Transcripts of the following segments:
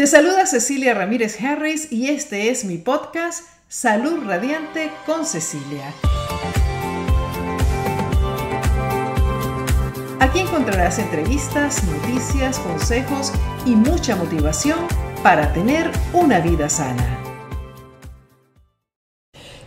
Te saluda Cecilia Ramírez Harris y este es mi podcast Salud Radiante con Cecilia. Aquí encontrarás entrevistas, noticias, consejos y mucha motivación para tener una vida sana.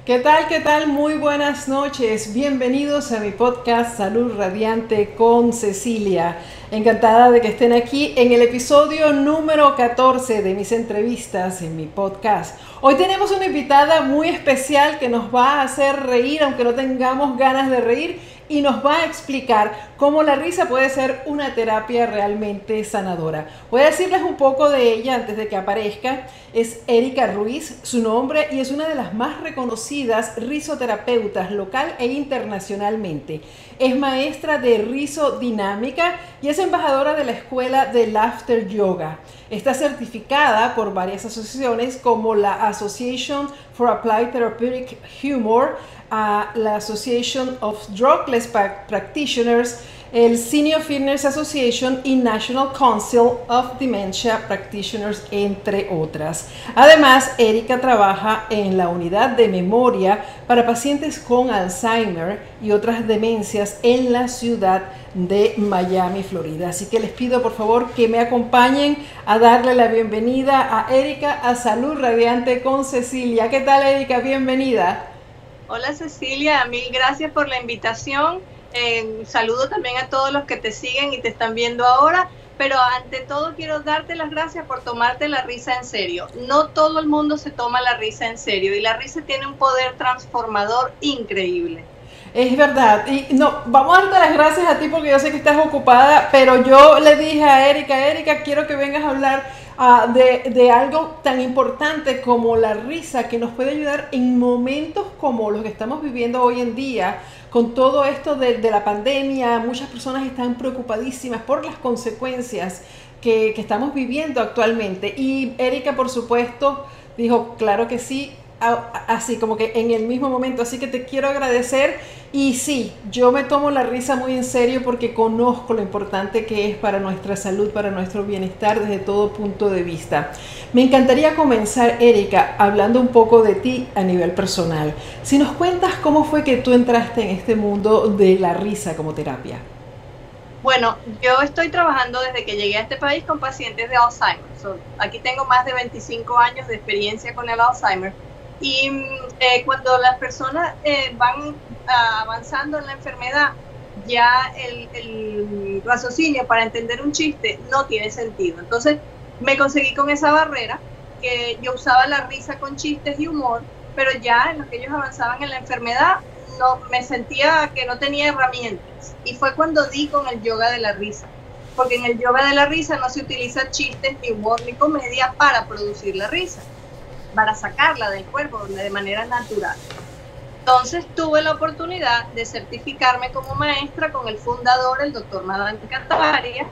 ¿Qué tal? ¿Qué tal? Muy buenas noches. Bienvenidos a mi podcast Salud Radiante con Cecilia. Encantada de que estén aquí en el episodio número 14 de mis entrevistas en mi podcast. Hoy tenemos una invitada muy especial que nos va a hacer reír, aunque no tengamos ganas de reír, y nos va a explicar cómo la risa puede ser una terapia realmente sanadora. Voy a decirles un poco de ella antes de que aparezca. Es Erika Ruiz, su nombre, y es una de las más reconocidas risoterapeutas local e internacionalmente. Es maestra de risodinámica y es embajadora de la escuela de Laughter Yoga. Está certificada por varias asociaciones como la Association for Applied Therapeutic Humor, la Association of Drugless Practitioners, el Senior Fitness Association y National Council of Dementia Practitioners, entre otras. Además, Erika trabaja en la unidad de memoria para pacientes con Alzheimer y otras demencias en la ciudad de Miami, Florida. Así que les pido por favor que me acompañen a darle la bienvenida a Erika a Salud Radiante con Cecilia. ¿Qué tal Erika? Bienvenida. Hola Cecilia, mil gracias por la invitación. Eh, saludo también a todos los que te siguen y te están viendo ahora, pero ante todo quiero darte las gracias por tomarte la risa en serio. No todo el mundo se toma la risa en serio y la risa tiene un poder transformador increíble. Es verdad. Y no, vamos a darte las gracias a ti porque yo sé que estás ocupada, pero yo le dije a Erika, Erika, quiero que vengas a hablar Ah, de, algo tan importante como la risa que nos puede ayudar en momentos como los que estamos viviendo hoy en día, con todo esto de, la pandemia, muchas personas están preocupadísimas por las consecuencias que, que estamos viviendo actualmente. Y Erika, por supuesto, dijo, claro que sí, así como que en el mismo momento. Así que te quiero agradecer y sí, yo me tomo la risa muy en serio porque conozco lo importante que es para nuestra salud, para nuestro bienestar desde todo punto de vista. Me encantaría comenzar, Erika, hablando un poco de ti a nivel personal. Si nos cuentas cómo fue que tú entraste en este mundo de la risa como terapia. Bueno, yo estoy trabajando desde que llegué a este país con pacientes de Alzheimer. aquí tengo más de 25 años de experiencia con el Alzheimer y eh, cuando las personas eh, van ah, avanzando en la enfermedad, ya el, el, raciocinio para entender un chiste no tiene sentido. Entonces me conseguí con esa barrera, que yo usaba la risa con chistes y humor, pero ya en lo que ellos avanzaban en la enfermedad, no, me sentía que no tenía herramientas. Y fue cuando di con el yoga de la risa, porque en el yoga de la risa no se utiliza chistes, ni humor, ni comedia para producir la risa para sacarla del cuerpo de manera natural. Entonces tuve la oportunidad de certificarme como maestra con el fundador, el doctor Madan Cantavaria,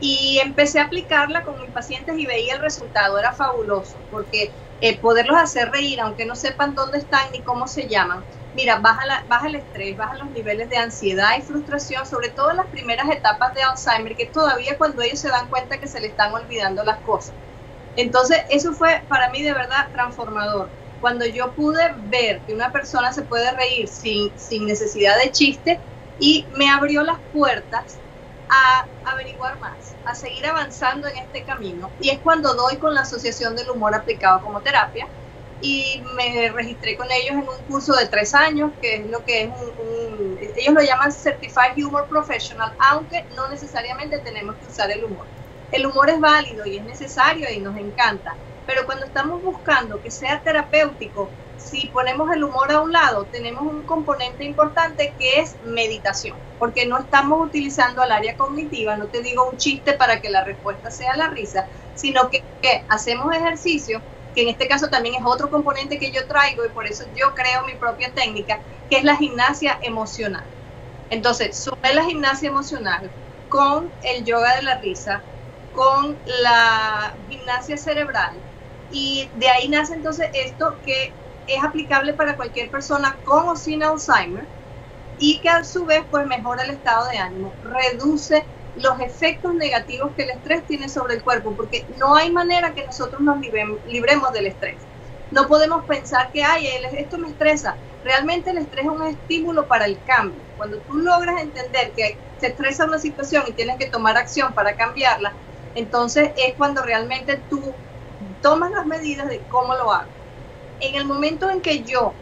y empecé a aplicarla con mis pacientes y veía el resultado, era fabuloso, porque eh, poderlos hacer reír, aunque no sepan dónde están ni cómo se llaman, mira, baja, la, baja el estrés, baja los niveles de ansiedad y frustración, sobre todo en las primeras etapas de Alzheimer, que todavía cuando ellos se dan cuenta que se le están olvidando las cosas. Entonces, eso fue para mí de verdad transformador. Cuando yo pude ver que una persona se puede reír sin, sin necesidad de chiste y me abrió las puertas a averiguar más, a seguir avanzando en este camino. Y es cuando doy con la Asociación del Humor Aplicado como Terapia y me registré con ellos en un curso de tres años, que es lo que es ellos lo llaman Certified Humor Professional, aunque no necesariamente tenemos que usar el humor. El humor es válido y es necesario y nos encanta, pero cuando estamos buscando que sea terapéutico, si ponemos el humor a un lado, tenemos un componente importante que es meditación, porque no estamos utilizando al área cognitiva, no te digo un chiste para que la respuesta sea la risa, sino que, hacemos ejercicio, que en este caso también es otro componente que yo traigo y por eso yo creo mi propia técnica, que es la gimnasia emocional. Entonces, sube la gimnasia emocional con el yoga de la risa, con la gimnasia cerebral y de ahí nace entonces esto que es aplicable para cualquier persona con o sin Alzheimer y que a su vez pues mejora el estado de ánimo, reduce los efectos negativos que el estrés tiene sobre el cuerpo, porque no hay manera que nosotros nos libremos del estrés. No podemos pensar que, ay, esto me estresa. Realmente el estrés es un estímulo para el cambio. Cuando tú logras entender que se estresa una situación y tienes que tomar acción para cambiarla, entonces es cuando realmente tú tomas las medidas de cómo lo hago. En el momento en que yo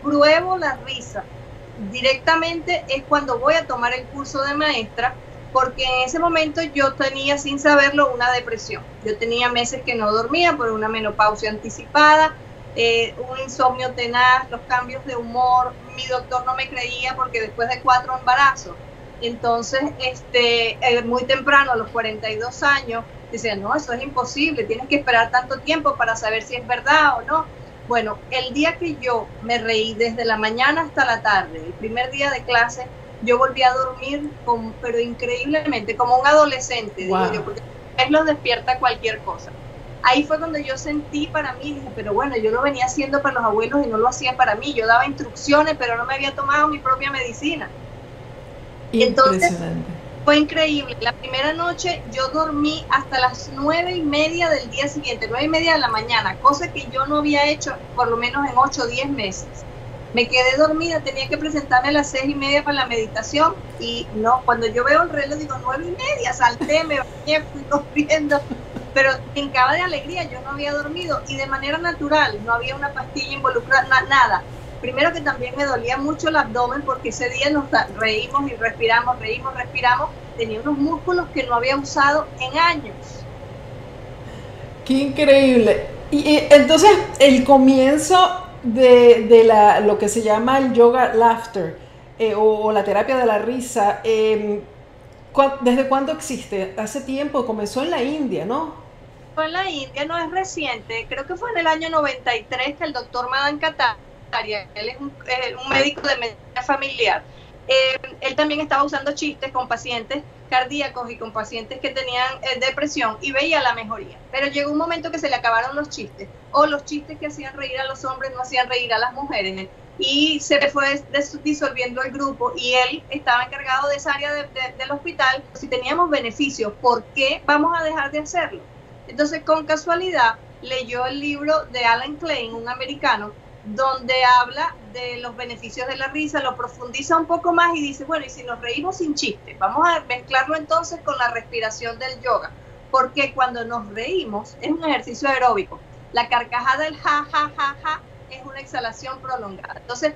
pruebo la risa directamente es cuando voy a tomar el curso de maestra, porque en ese momento yo tenía sin saberlo una depresión. Yo tenía meses que no dormía por una menopausia anticipada, eh, un insomnio tenaz, los cambios de humor. Mi doctor no me creía porque después de cuatro embarazos, entonces este, eh, muy temprano, a los 42 años, decía, no, eso es imposible, tienes que esperar tanto tiempo para saber si es verdad o no. Bueno, el día que yo me reí desde la mañana hasta la tarde, el primer día de clase, yo volví a dormir, con, pero increíblemente, como un adolescente, digo yo, porque él lo despierta cualquier cosa. Ahí fue cuando yo sentí para mí, dije, pero bueno, yo lo venía haciendo para los abuelos y no lo hacía para mí. Yo daba instrucciones, pero no me había tomado mi propia medicina. Entonces, fue increíble. La primera noche yo dormí hasta las nueve y media del día siguiente, nueve y media de la mañana, cosa que yo no había hecho por lo menos en ocho o diez meses. Me quedé dormida, tenía que presentarme a las seis y media para la meditación y no, cuando yo veo el reloj digo nueve y media, salté, me bañé, fui corriendo, pero brincaba de alegría, yo no había dormido y de manera natural, no había una pastilla involucrada, nada primero que también me dolía mucho el abdomen porque ese día nos reímos y respiramos, reímos, respiramos, tenía unos músculos que no había usado en años. Qué increíble. Y, entonces el comienzo de, la, lo que se llama el yoga laughter eh, o, la terapia de la risa, em, ¿desde cuándo existe? Hace tiempo, comenzó en la India, ¿no? Fue en la India, no es reciente, creo que fue en el año 93 que el doctor Madan Katar él es un, médico de medicina familiar. Eh, él también estaba usando chistes con pacientes cardíacos y con pacientes que tenían eh, depresión y veía la mejoría. Pero llegó un momento que se le acabaron los chistes o los chistes que hacían reír a los hombres no hacían reír a las mujeres y se fue disolviendo el grupo y él estaba encargado de esa área del hospital. Si teníamos beneficios, ¿por qué vamos a dejar de hacerlo? Entonces, con casualidad, leyó el libro de Alan Klein, un americano, donde habla de los beneficios de la risa, lo profundiza un poco más y dice, bueno, y si nos reímos sin chiste, vamos a mezclarlo entonces con la respiración del yoga, porque cuando nos reímos es un ejercicio aeróbico. La carcajada del ja, ja, ja, ja es una exhalación prolongada. Entonces,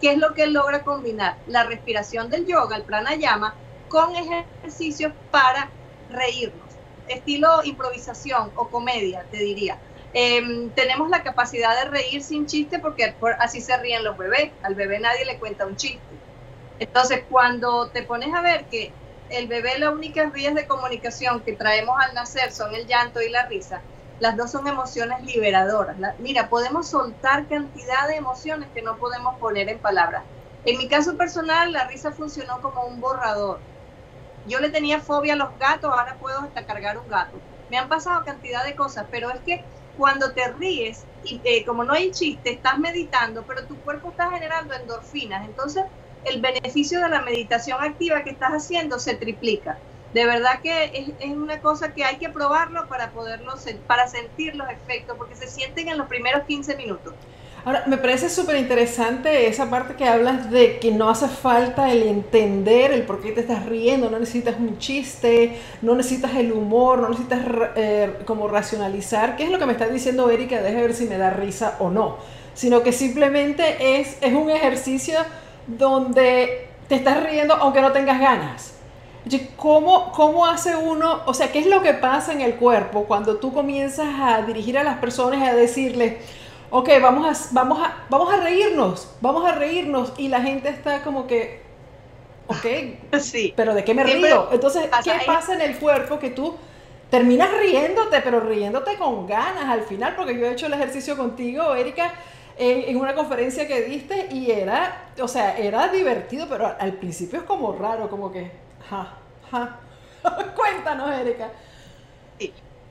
¿qué es lo que logra combinar? La respiración del yoga, el pranayama, con ejercicios para reírnos, estilo improvisación o comedia, te diría Em, tenemos la capacidad de reír sin chiste porque así se ríen los bebés. Al bebé nadie le cuenta un chiste. Entonces, cuando te pones a ver que el bebé las únicas vías de comunicación que traemos al nacer son el llanto y la risa, las dos son emociones liberadoras. mira, podemos soltar cantidad de emociones que no podemos poner en palabras. En mi caso personal, la risa funcionó como un borrador. Yo le tenía fobia a los gatos, ahora puedo hasta cargar un gato. Me han pasado cantidad de cosas, pero es que cuando te ríes, y eh, como no hay chiste, estás meditando, pero tu cuerpo está generando endorfinas. Entonces, el beneficio de la meditación activa que estás haciendo se triplica. De verdad que es, una cosa que hay que probarlo para poderlo, para sentir los efectos, porque se sienten en los primeros 15 minutos. Ahora, me parece súper interesante esa parte que hablas de que no hace falta el entender el por qué te estás riendo, no necesitas un chiste, no necesitas el humor, no necesitas eh, como racionalizar qué es lo que me está diciendo Erika, deje ver si me da risa o no, sino que simplemente es, es un ejercicio donde te estás riendo aunque no tengas ganas. ¿Cómo, ¿Cómo hace uno, o sea, qué es lo que pasa en el cuerpo cuando tú comienzas a dirigir a las personas y a decirles, ok, vamos a, vamos, a, vamos a reírnos, vamos a reírnos. Y la gente está como que, ok, sí. pero ¿de qué me río? Entonces, ¿qué pasa en el cuerpo que tú terminas riéndote, pero riéndote con ganas al final? Porque yo he hecho el ejercicio contigo, Erika, en, una conferencia que diste y era, o sea, era divertido, pero al principio es como raro, como que, ja, ja. Cuéntanos, Erika.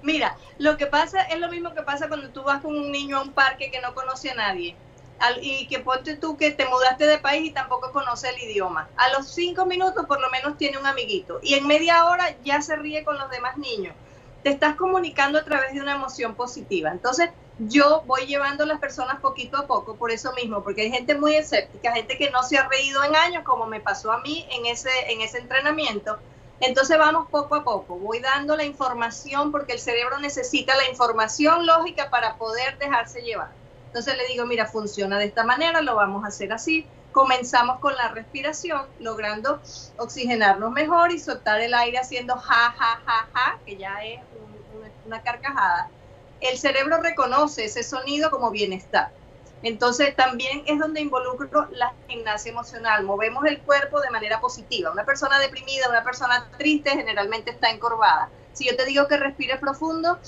Mira, lo que pasa es lo mismo que pasa cuando tú vas con un niño a un parque que no conoce a nadie. y que ponte tú que te mudaste de país y tampoco conoce el idioma. A los cinco minutos por lo menos tiene un amiguito y en media hora ya se ríe con los demás niños. Te estás comunicando a través de una emoción positiva. Entonces, yo voy llevando a las personas poquito a poco por eso mismo, porque hay gente muy escéptica, gente que no se ha reído en años, como me pasó a mí en ese, en ese entrenamiento. Entonces vamos poco a poco, voy dando la información porque el cerebro necesita la información lógica para poder dejarse llevar. Entonces le digo, mira, funciona de esta manera, lo vamos a hacer así. Comenzamos con la respiración, logrando oxigenarnos mejor y soltar el aire haciendo ja, ja, ja, ja, que ya es una carcajada. El cerebro reconoce ese sonido como bienestar. Entonces también es donde involucro la gimnasia emocional. Movemos el cuerpo de manera positiva. Una persona deprimida, una persona triste generalmente está encorvada. Si yo te digo que respires profundo,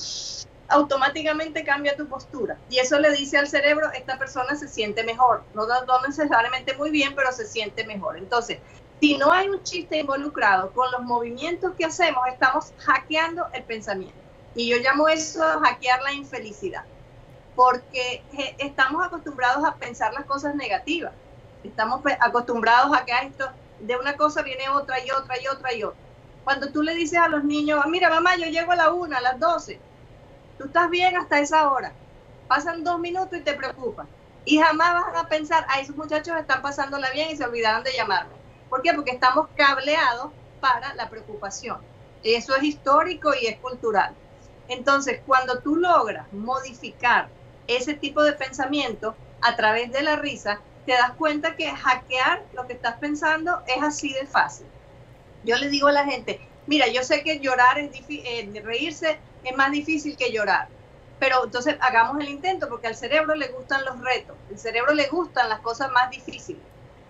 automáticamente cambia tu postura. Y eso le dice al cerebro, esta persona se siente mejor. No, no necesariamente muy bien, pero se siente mejor. Entonces, si no hay un chiste involucrado con los movimientos que hacemos, estamos hackeando el pensamiento. Y yo llamo eso hackear la infelicidad. Porque estamos acostumbrados a pensar las cosas negativas. Estamos acostumbrados a que esto de una cosa viene otra y otra y otra y otra. Cuando tú le dices a los niños, mira mamá, yo llego a la una, a las doce, Tú estás bien hasta esa hora. Pasan dos minutos y te preocupas. Y jamás vas a pensar, a esos muchachos están pasándola bien y se olvidaron de llamarme. ¿Por qué? Porque estamos cableados para la preocupación. Eso es histórico y es cultural. Entonces, cuando tú logras modificar ese tipo de pensamiento a través de la risa, te das cuenta que hackear lo que estás pensando es así de fácil. Yo le digo a la gente, mira, yo sé que llorar es eh, reírse es más difícil que llorar. Pero entonces hagamos el intento porque al cerebro le gustan los retos, al cerebro le gustan las cosas más difíciles.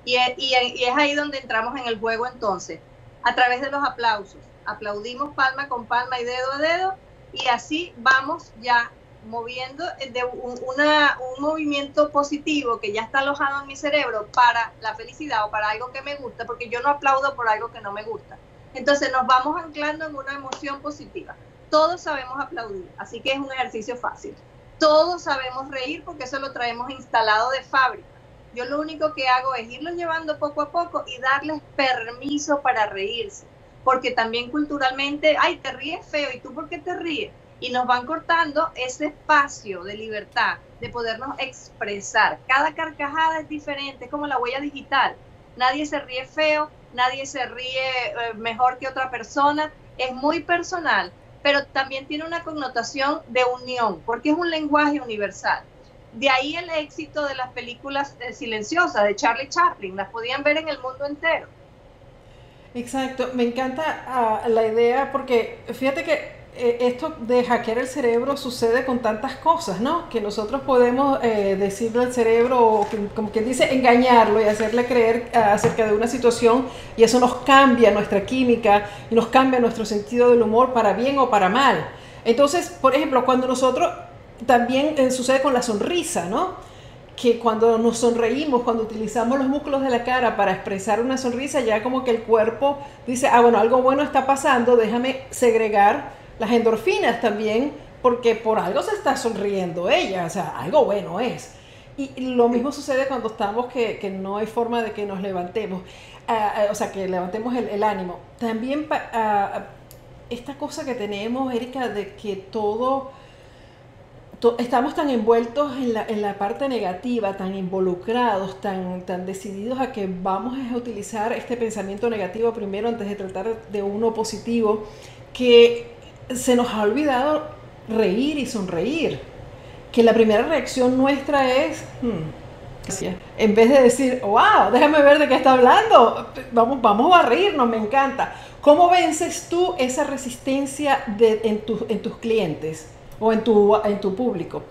Y es, y es ahí donde entramos en el juego entonces, a través de los aplausos. Aplaudimos palma con palma y dedo a dedo y así vamos ya moviendo de un, una, un movimiento positivo que ya está alojado en mi cerebro para la felicidad o para algo que me gusta, porque yo no aplaudo por algo que no me gusta. Entonces nos vamos anclando en una emoción positiva todos sabemos aplaudir, así que es un ejercicio fácil. Todos sabemos reír porque eso lo traemos instalado de fábrica. Yo lo único que hago es irlos llevando poco a poco y darles permiso para reírse, porque también culturalmente, ay, te ríes feo, ¿y tú por qué te ríes? Y nos van cortando ese espacio de libertad, de podernos expresar. Cada carcajada es diferente, es como la huella digital. Nadie se ríe feo, nadie se ríe eh, mejor que otra persona, es muy personal pero también tiene una connotación de unión, porque es un lenguaje universal. De ahí el éxito de las películas silenciosas de Charlie Chaplin, las podían ver en el mundo entero. Exacto, me encanta ah, la idea porque fíjate que eh, esto de hackear el cerebro sucede con tantas cosas, ¿no? Que nosotros podemos eh, decirle al cerebro, como quien dice, engañarlo y hacerle creer ah, acerca de una situación y eso nos cambia nuestra química y nos cambia nuestro sentido del humor para bien o para mal. Entonces, por ejemplo, cuando nosotros, también eh, sucede con la sonrisa, ¿no? que cuando nos sonreímos, cuando utilizamos los músculos de la cara para expresar una sonrisa, ya como que el cuerpo dice, ah, bueno, algo bueno está pasando, déjame segregar las endorfinas también, porque por algo se está sonriendo ella, o sea, algo bueno es. Y lo mismo sucede cuando estamos que, que no hay forma de que nos levantemos, ah, ah, o sea, que levantemos el, ánimo. También uh, esta cosa que tenemos, Erika, de que todo, estamos tan envueltos en la, en la, parte negativa, tan involucrados, tan, tan decididos a que vamos a utilizar este pensamiento negativo primero antes de tratar de uno positivo, que se nos ha olvidado reír y sonreír. Que la primera reacción nuestra es, hmm, en vez de decir, wow, déjame ver de qué está hablando, vamos, vamos a reírnos, me encanta. ¿Cómo vences tú esa resistencia de, en, en tus clientes o en tu, en tu público?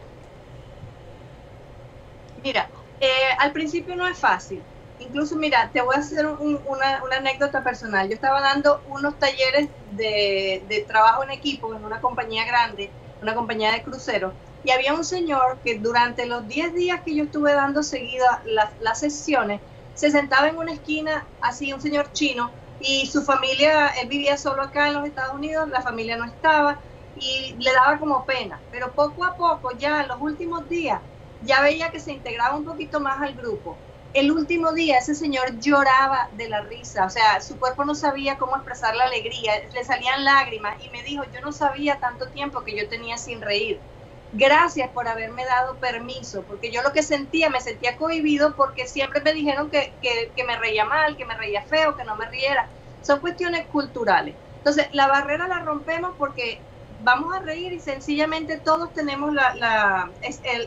Mira, eh, al principio no es fácil incluso mira, te voy a hacer una, anécdota personal. Yo estaba dando unos talleres de, trabajo en equipo en una compañía grande, una compañía de cruceros, y había un señor que durante los 10 días que yo estuve dando seguida las, las sesiones, se sentaba en una esquina, así un señor chino, y su familia, él vivía solo acá en los Estados Unidos, la familia no estaba, y le daba como pena, pero poco a poco, ya en los últimos días, ya veía que se integraba un poquito más al grupo. El último día ese señor lloraba de la risa, o sea, su cuerpo no sabía cómo expresar la alegría, le salían lágrimas y me dijo, yo no sabía tanto tiempo que yo tenía sin reír. Gracias por haberme dado permiso, porque yo lo que sentía, me sentía cohibido porque siempre me dijeron que, que, me reía mal, que me reía feo, que no me riera. Son cuestiones culturales. Entonces, la barrera la rompemos porque vamos a reír y sencillamente todos tenemos la, la,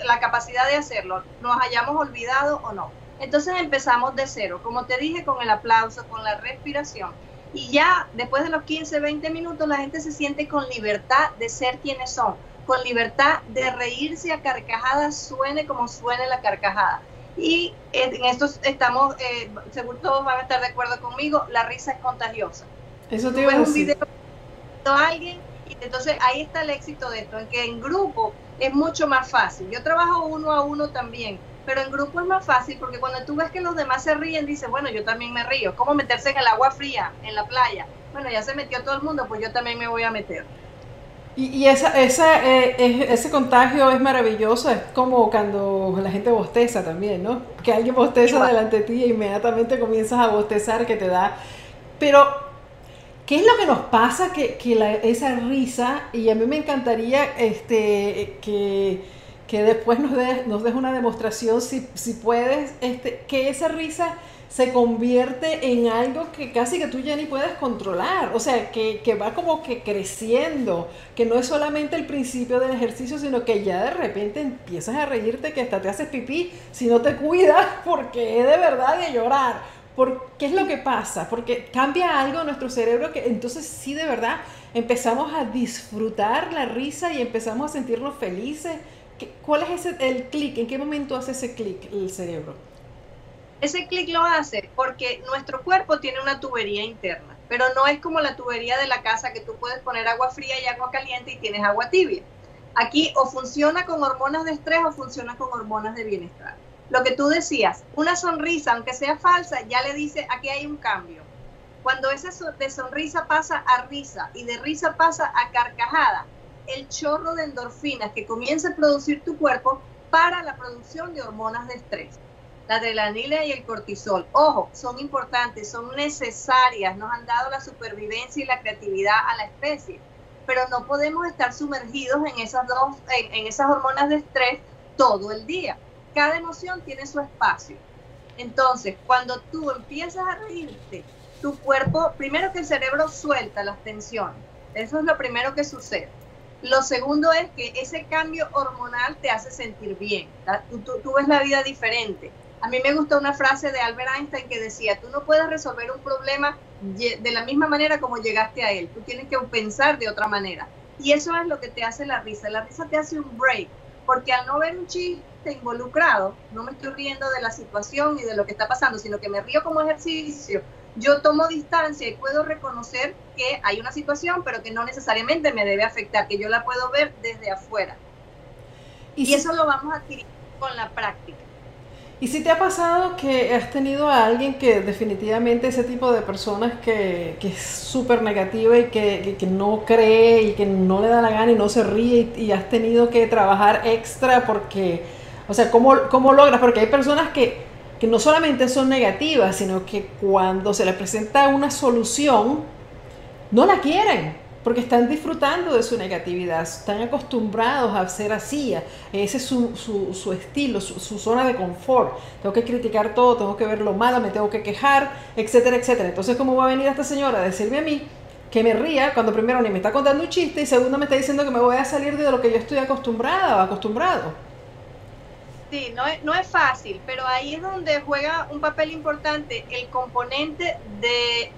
la, capacidad de hacerlo, nos hayamos olvidado o no. Entonces empezamos de cero, como te dije, con el aplauso, con la respiración. Y ya después de los 15, 20 minutos la gente se siente con libertad de ser quienes son, con libertad de reírse a carcajadas, suene como suene la carcajada. Y en esto estamos, eh, seguro todos van a estar de acuerdo conmigo, la risa es contagiosa. Eso te iba a un video de alguien y entonces ahí está el éxito de esto, en que en grupo es mucho más fácil. Yo trabajo uno a uno también, pero en grupo es más fácil porque cuando tú ves que los demás se ríen, dices, bueno, yo también me río. ¿Cómo meterse en el agua fría, en la playa? Bueno, ya se metió todo el mundo, pues yo también me voy a meter. Y, y esa, esa, eh, ese contagio es maravilloso, es como cuando la gente bosteza también, ¿no? Que alguien bosteza delante de ti e inmediatamente comienzas a bostezar que te da... Pero, ¿qué es lo que nos pasa que, que la, esa risa, y a mí me encantaría este, que, que después nos des nos des una demostración, si, si puedes, este, que esa risa se convierte en algo que casi que tú ya ni puedes controlar, o sea, que, que, va como que creciendo, que no es solamente el principio del ejercicio, sino que ya de repente empiezas a reírte que hasta te haces pipí si no te cuidas, porque de verdad de llorar. ¿Por ¿Qué es lo que pasa? Porque cambia algo nuestro cerebro que entonces sí de verdad empezamos a disfrutar la risa y empezamos a sentirnos felices. ¿Cuál es ese, el clic? ¿En qué momento hace ese clic el cerebro? Ese clic lo hace porque nuestro cuerpo tiene una tubería interna, pero no es como la tubería de la casa que tú puedes poner agua fría y agua caliente y tienes agua tibia. Aquí o funciona con hormonas de estrés o funciona con hormonas de bienestar. Lo que tú decías, una sonrisa, aunque sea falsa, ya le dice, aquí hay un cambio. Cuando esa de sonrisa pasa a risa y de risa pasa a carcajada, el chorro de endorfinas que comienza a producir tu cuerpo para la producción de hormonas de estrés la adrenalina y el cortisol. Ojo, son importantes, son necesarias, nos han dado la supervivencia y la creatividad a la especie, pero no podemos estar sumergidos en esas dos, en, esas hormonas de estrés todo el día. Cada emoción tiene su espacio. Entonces, cuando tú empiezas a reírte, tu cuerpo, primero que el cerebro suelta las tensiones. Eso es lo primero que sucede. Lo segundo es que ese cambio hormonal te hace sentir bien. Tú, ves la vida diferente. A mí me gustó una frase de Albert Einstein que decía, tú no puedes resolver un problema de la misma manera como llegaste a él, tú tienes que pensar de otra manera. Y eso es lo que te hace la risa. La risa te hace un break, porque al no ver un chiste involucrado, no me estoy riendo de la situación y de lo que está pasando, sino que me río como ejercicio. Yo tomo distancia y puedo reconocer que hay una situación, pero que no necesariamente me debe afectar, que yo la puedo ver desde afuera. Y, y eso lo vamos a adquirir con la práctica. ¿Y si te ha pasado que has tenido a alguien que definitivamente ese tipo de personas que, que es súper negativa y que, que, no cree y que no le da la gana y no se ríe y, has tenido que trabajar extra porque, o sea, ¿cómo, cómo logras? Porque hay personas que, que no solamente son negativas, sino que cuando se les presenta una solución, no la quieren porque están disfrutando de su negatividad, están acostumbrados a ser así, ese es su, su, estilo, su, su, zona de confort. Tengo que criticar todo, tengo que ver lo malo, me tengo que quejar, etcétera, etcétera. Entonces, ¿cómo va a venir esta señora a decirme a mí que me ría cuando primero ni me está contando un chiste y segundo me está diciendo que me voy a salir de lo que yo estoy acostumbrada o acostumbrado? Sí, no es, no es fácil, pero ahí es donde juega un papel importante el componente de,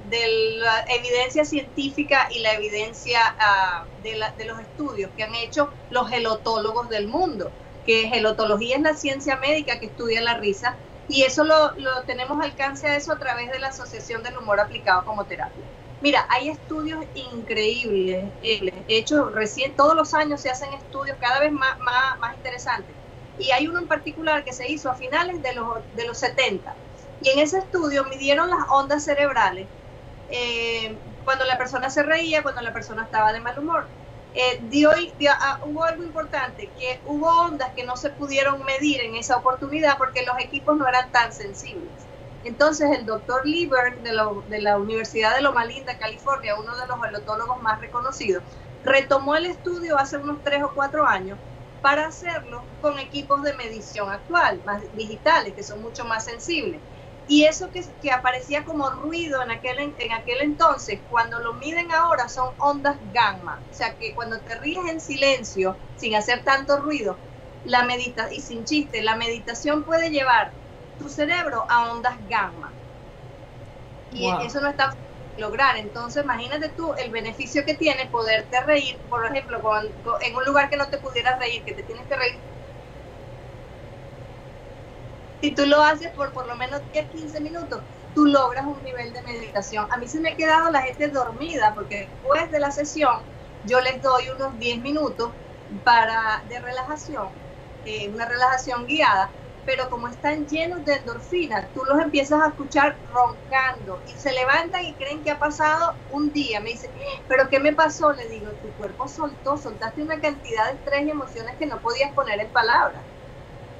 la evidencia científica y la evidencia uh, de, la, de los estudios que han hecho los gelotólogos del mundo, que gelotología es la ciencia médica que estudia la risa, y eso lo, lo tenemos alcance a eso a través de la Asociación del Humor Aplicado como Terapia. Mira, hay estudios increíbles, hechos recién, todos los años se hacen estudios cada vez más, más interesantes y hay uno en particular que se hizo a finales de los, de los 70. Y en ese estudio midieron las ondas cerebrales eh, cuando la persona se reía, cuando la persona estaba de mal humor. eh, dio, ah, hubo algo importante, que hubo ondas que no se pudieron medir en esa oportunidad porque los equipos no eran tan sensibles. Entonces el doctor Lieberg de, de la Universidad de Loma Linda, California, uno de los halotólogos más reconocidos, retomó el estudio hace unos tres o cuatro años para hacerlo con equipos de medición actual, más digitales, que son mucho más sensibles. Y eso que, que aparecía como ruido en aquel, en aquel entonces, cuando lo miden ahora son ondas gamma. O sea que cuando te ríes en silencio, sin hacer tanto ruido, la medita y sin chiste, la meditación puede llevar tu cerebro a ondas gamma. Y eso no está lograr. Entonces, imagínate tú el beneficio que tiene poderte reír, por ejemplo, en un lugar que no te pudieras reír, que te tienes que reír si tú lo haces por por lo menos 10, 15 minutos, tú logras un nivel de meditación. A mí se me ha quedado la gente dormida porque después de la sesión yo les doy unos 10 minutos para, de relajación, eh, una relajación guiada, pero como están llenos de endorfina, tú los empiezas a escuchar roncando y se levantan y creen que ha pasado un día. Me dicen, pero ¿qué me pasó? Le digo, tu cuerpo soltó, soltaste una cantidad de estrés y emociones que no podías poner en palabras.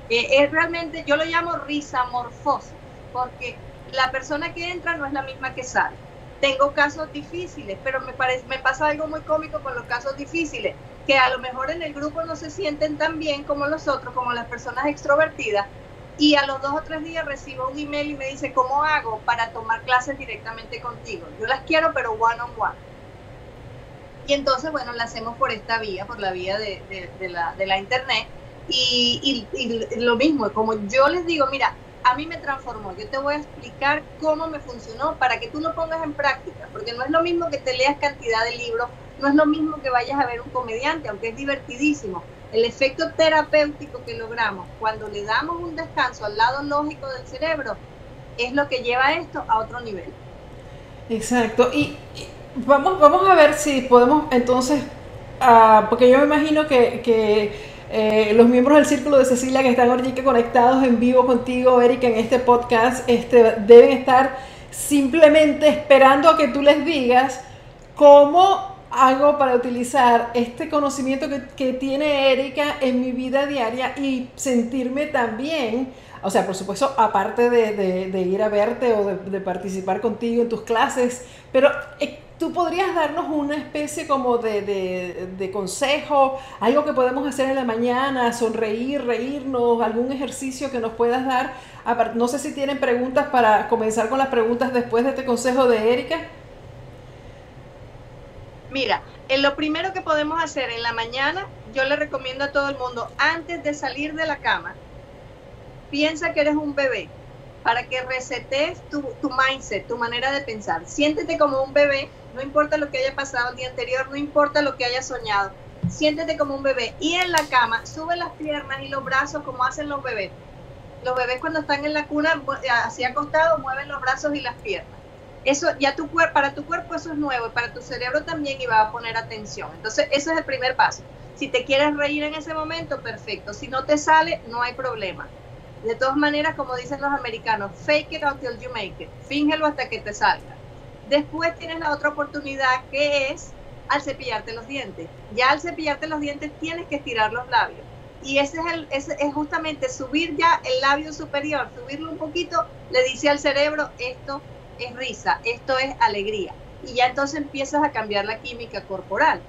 Eh, es realmente, yo lo llamo risamorfosis, porque la persona que entra no es la misma que sale. Tengo casos difíciles, pero me, parece, me pasa algo muy cómico con los casos difíciles, que a lo mejor en el grupo no se sienten tan bien como los otros, como las personas extrovertidas, y a los dos o tres días recibo un email y me dice, ¿cómo hago para tomar clases directamente contigo? Yo las quiero, pero one on one. Y entonces, bueno, la hacemos por esta vía, por la vía de, la, de la internet y, lo mismo, como yo les digo, mira, a mí me transformó, yo te voy a explicar cómo me funcionó para que tú lo pongas en práctica, porque no es lo mismo que te leas cantidad de libros, no es lo mismo que vayas a ver un comediante, aunque es divertidísimo. El efecto terapéutico que logramos cuando le damos un descanso al lado lógico del cerebro es lo que lleva esto a otro nivel. Exacto. Y, vamos, vamos a ver si podemos entonces, ah, porque yo me imagino que, que eh, los miembros del Círculo de Cecilia que están ahorita conectados en vivo contigo, Erika, en este podcast, este, deben estar simplemente esperando a que tú les digas cómo hago para utilizar este conocimiento que, tiene Erika en mi vida diaria y sentirme también, o sea, por supuesto, aparte de, ir a verte o de, participar contigo en tus clases, pero eh, ¿Tú podrías darnos una especie como de, consejo, algo que podemos hacer en la mañana, sonreír, reírnos, algún ejercicio que nos puedas dar? No sé si tienen preguntas para comenzar con las preguntas después de este consejo de Erika. Mira, en lo primero que podemos hacer en la mañana, yo le recomiendo a todo el mundo, antes de salir de la cama, piensa que eres un bebé para que resetes tu, tu mindset, tu manera de pensar. Siéntete como un bebé no importa lo que haya pasado el día anterior, no importa lo que haya soñado. Siéntete como un bebé y en la cama sube las piernas y los brazos como hacen los bebés. Los bebés cuando están en la cuna, eh, así acostados, mueven los brazos y las piernas. Eso ya tu para tu cuerpo eso es nuevo y para tu cerebro también y va a poner atención. Entonces, ese es el primer paso. Si te quieres reír en ese momento, perfecto. Si no te sale, no hay problema. De todas maneras, como dicen los americanos, fake it until you make it. Fíngelo hasta que te salga. Después tienes la otra oportunidad que es al cepillarte los dientes. Ya al cepillarte los dientes tienes que estirar los labios. Y ese es, el, ese es justamente subir ya el labio superior, subirlo un poquito, le dice al cerebro, esto es risa, esto es alegría. Y ya entonces empiezas a cambiar la química corporal,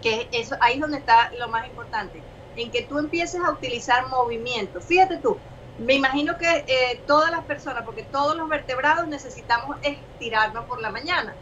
que eso ahí es donde está lo más importante, en que tú empieces a utilizar movimiento. Fíjate tú, me imagino que eh, todas las personas, porque todos los vertebrados necesitamos estirarnos por la mañana.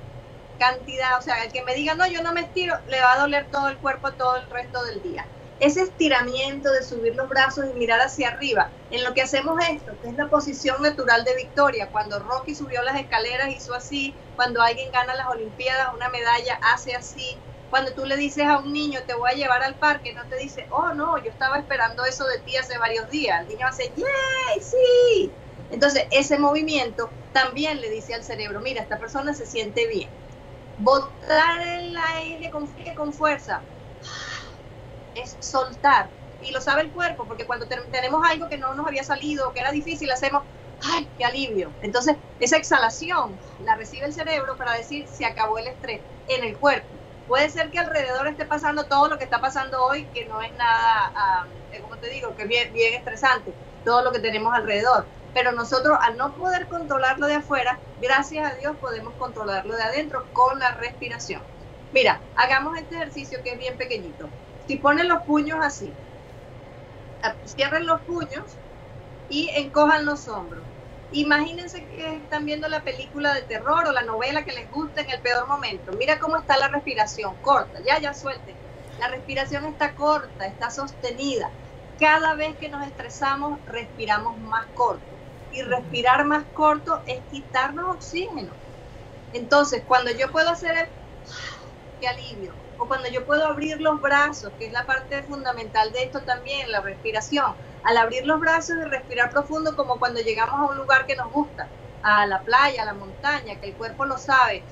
Cantidad, o sea, el que me diga, no, yo no me estiro, le va a doler todo el cuerpo todo el resto del día. Ese estiramiento de subir los brazos y mirar hacia arriba, en lo que hacemos esto, que es la posición natural de victoria. Cuando Rocky subió las escaleras, hizo así. Cuando alguien gana las Olimpiadas, una medalla, hace así cuando tú le dices a un niño, te voy a llevar al parque, no te dice, oh no, yo estaba esperando eso de ti hace varios días. El niño hace, ¡yay! ¡Sí! Entonces, ese movimiento también le dice al cerebro, mira, esta persona se siente bien. Botar el aire con, con fuerza es soltar. Y lo sabe el cuerpo, porque cuando tenemos algo que no nos había salido, que era difícil, hacemos, ¡ay, qué alivio! Entonces, esa exhalación la recibe el cerebro para decir, se acabó el estrés en el cuerpo Puede ser que alrededor esté pasando todo lo que está pasando hoy, que no es nada, ah, eh, como te digo, que es bien, bien estresante, todo lo que tenemos alrededor. Pero nosotros, al no poder controlarlo de afuera, gracias a Dios podemos controlarlo de adentro con la respiración. Mira, hagamos este ejercicio que es bien pequeñito. Si ponen los puños así, cierren los puños y encojan los hombros. Imagínense que están viendo la película de terror o la novela que les gusta en el peor momento. Mira cómo está la respiración, corta, ya, ya suelte. La respiración está corta, está sostenida. Cada vez que nos estresamos, respiramos más corto. Y respirar más corto es quitarnos oxígeno. Entonces, cuando yo puedo hacer el qué alivio, o cuando yo puedo abrir los brazos, que es la parte fundamental de esto también, la respiración, al abrir los brazos y respirar profundo como cuando llegamos a un lugar que nos gusta, a la playa, a la montaña, que el cuerpo lo sabe,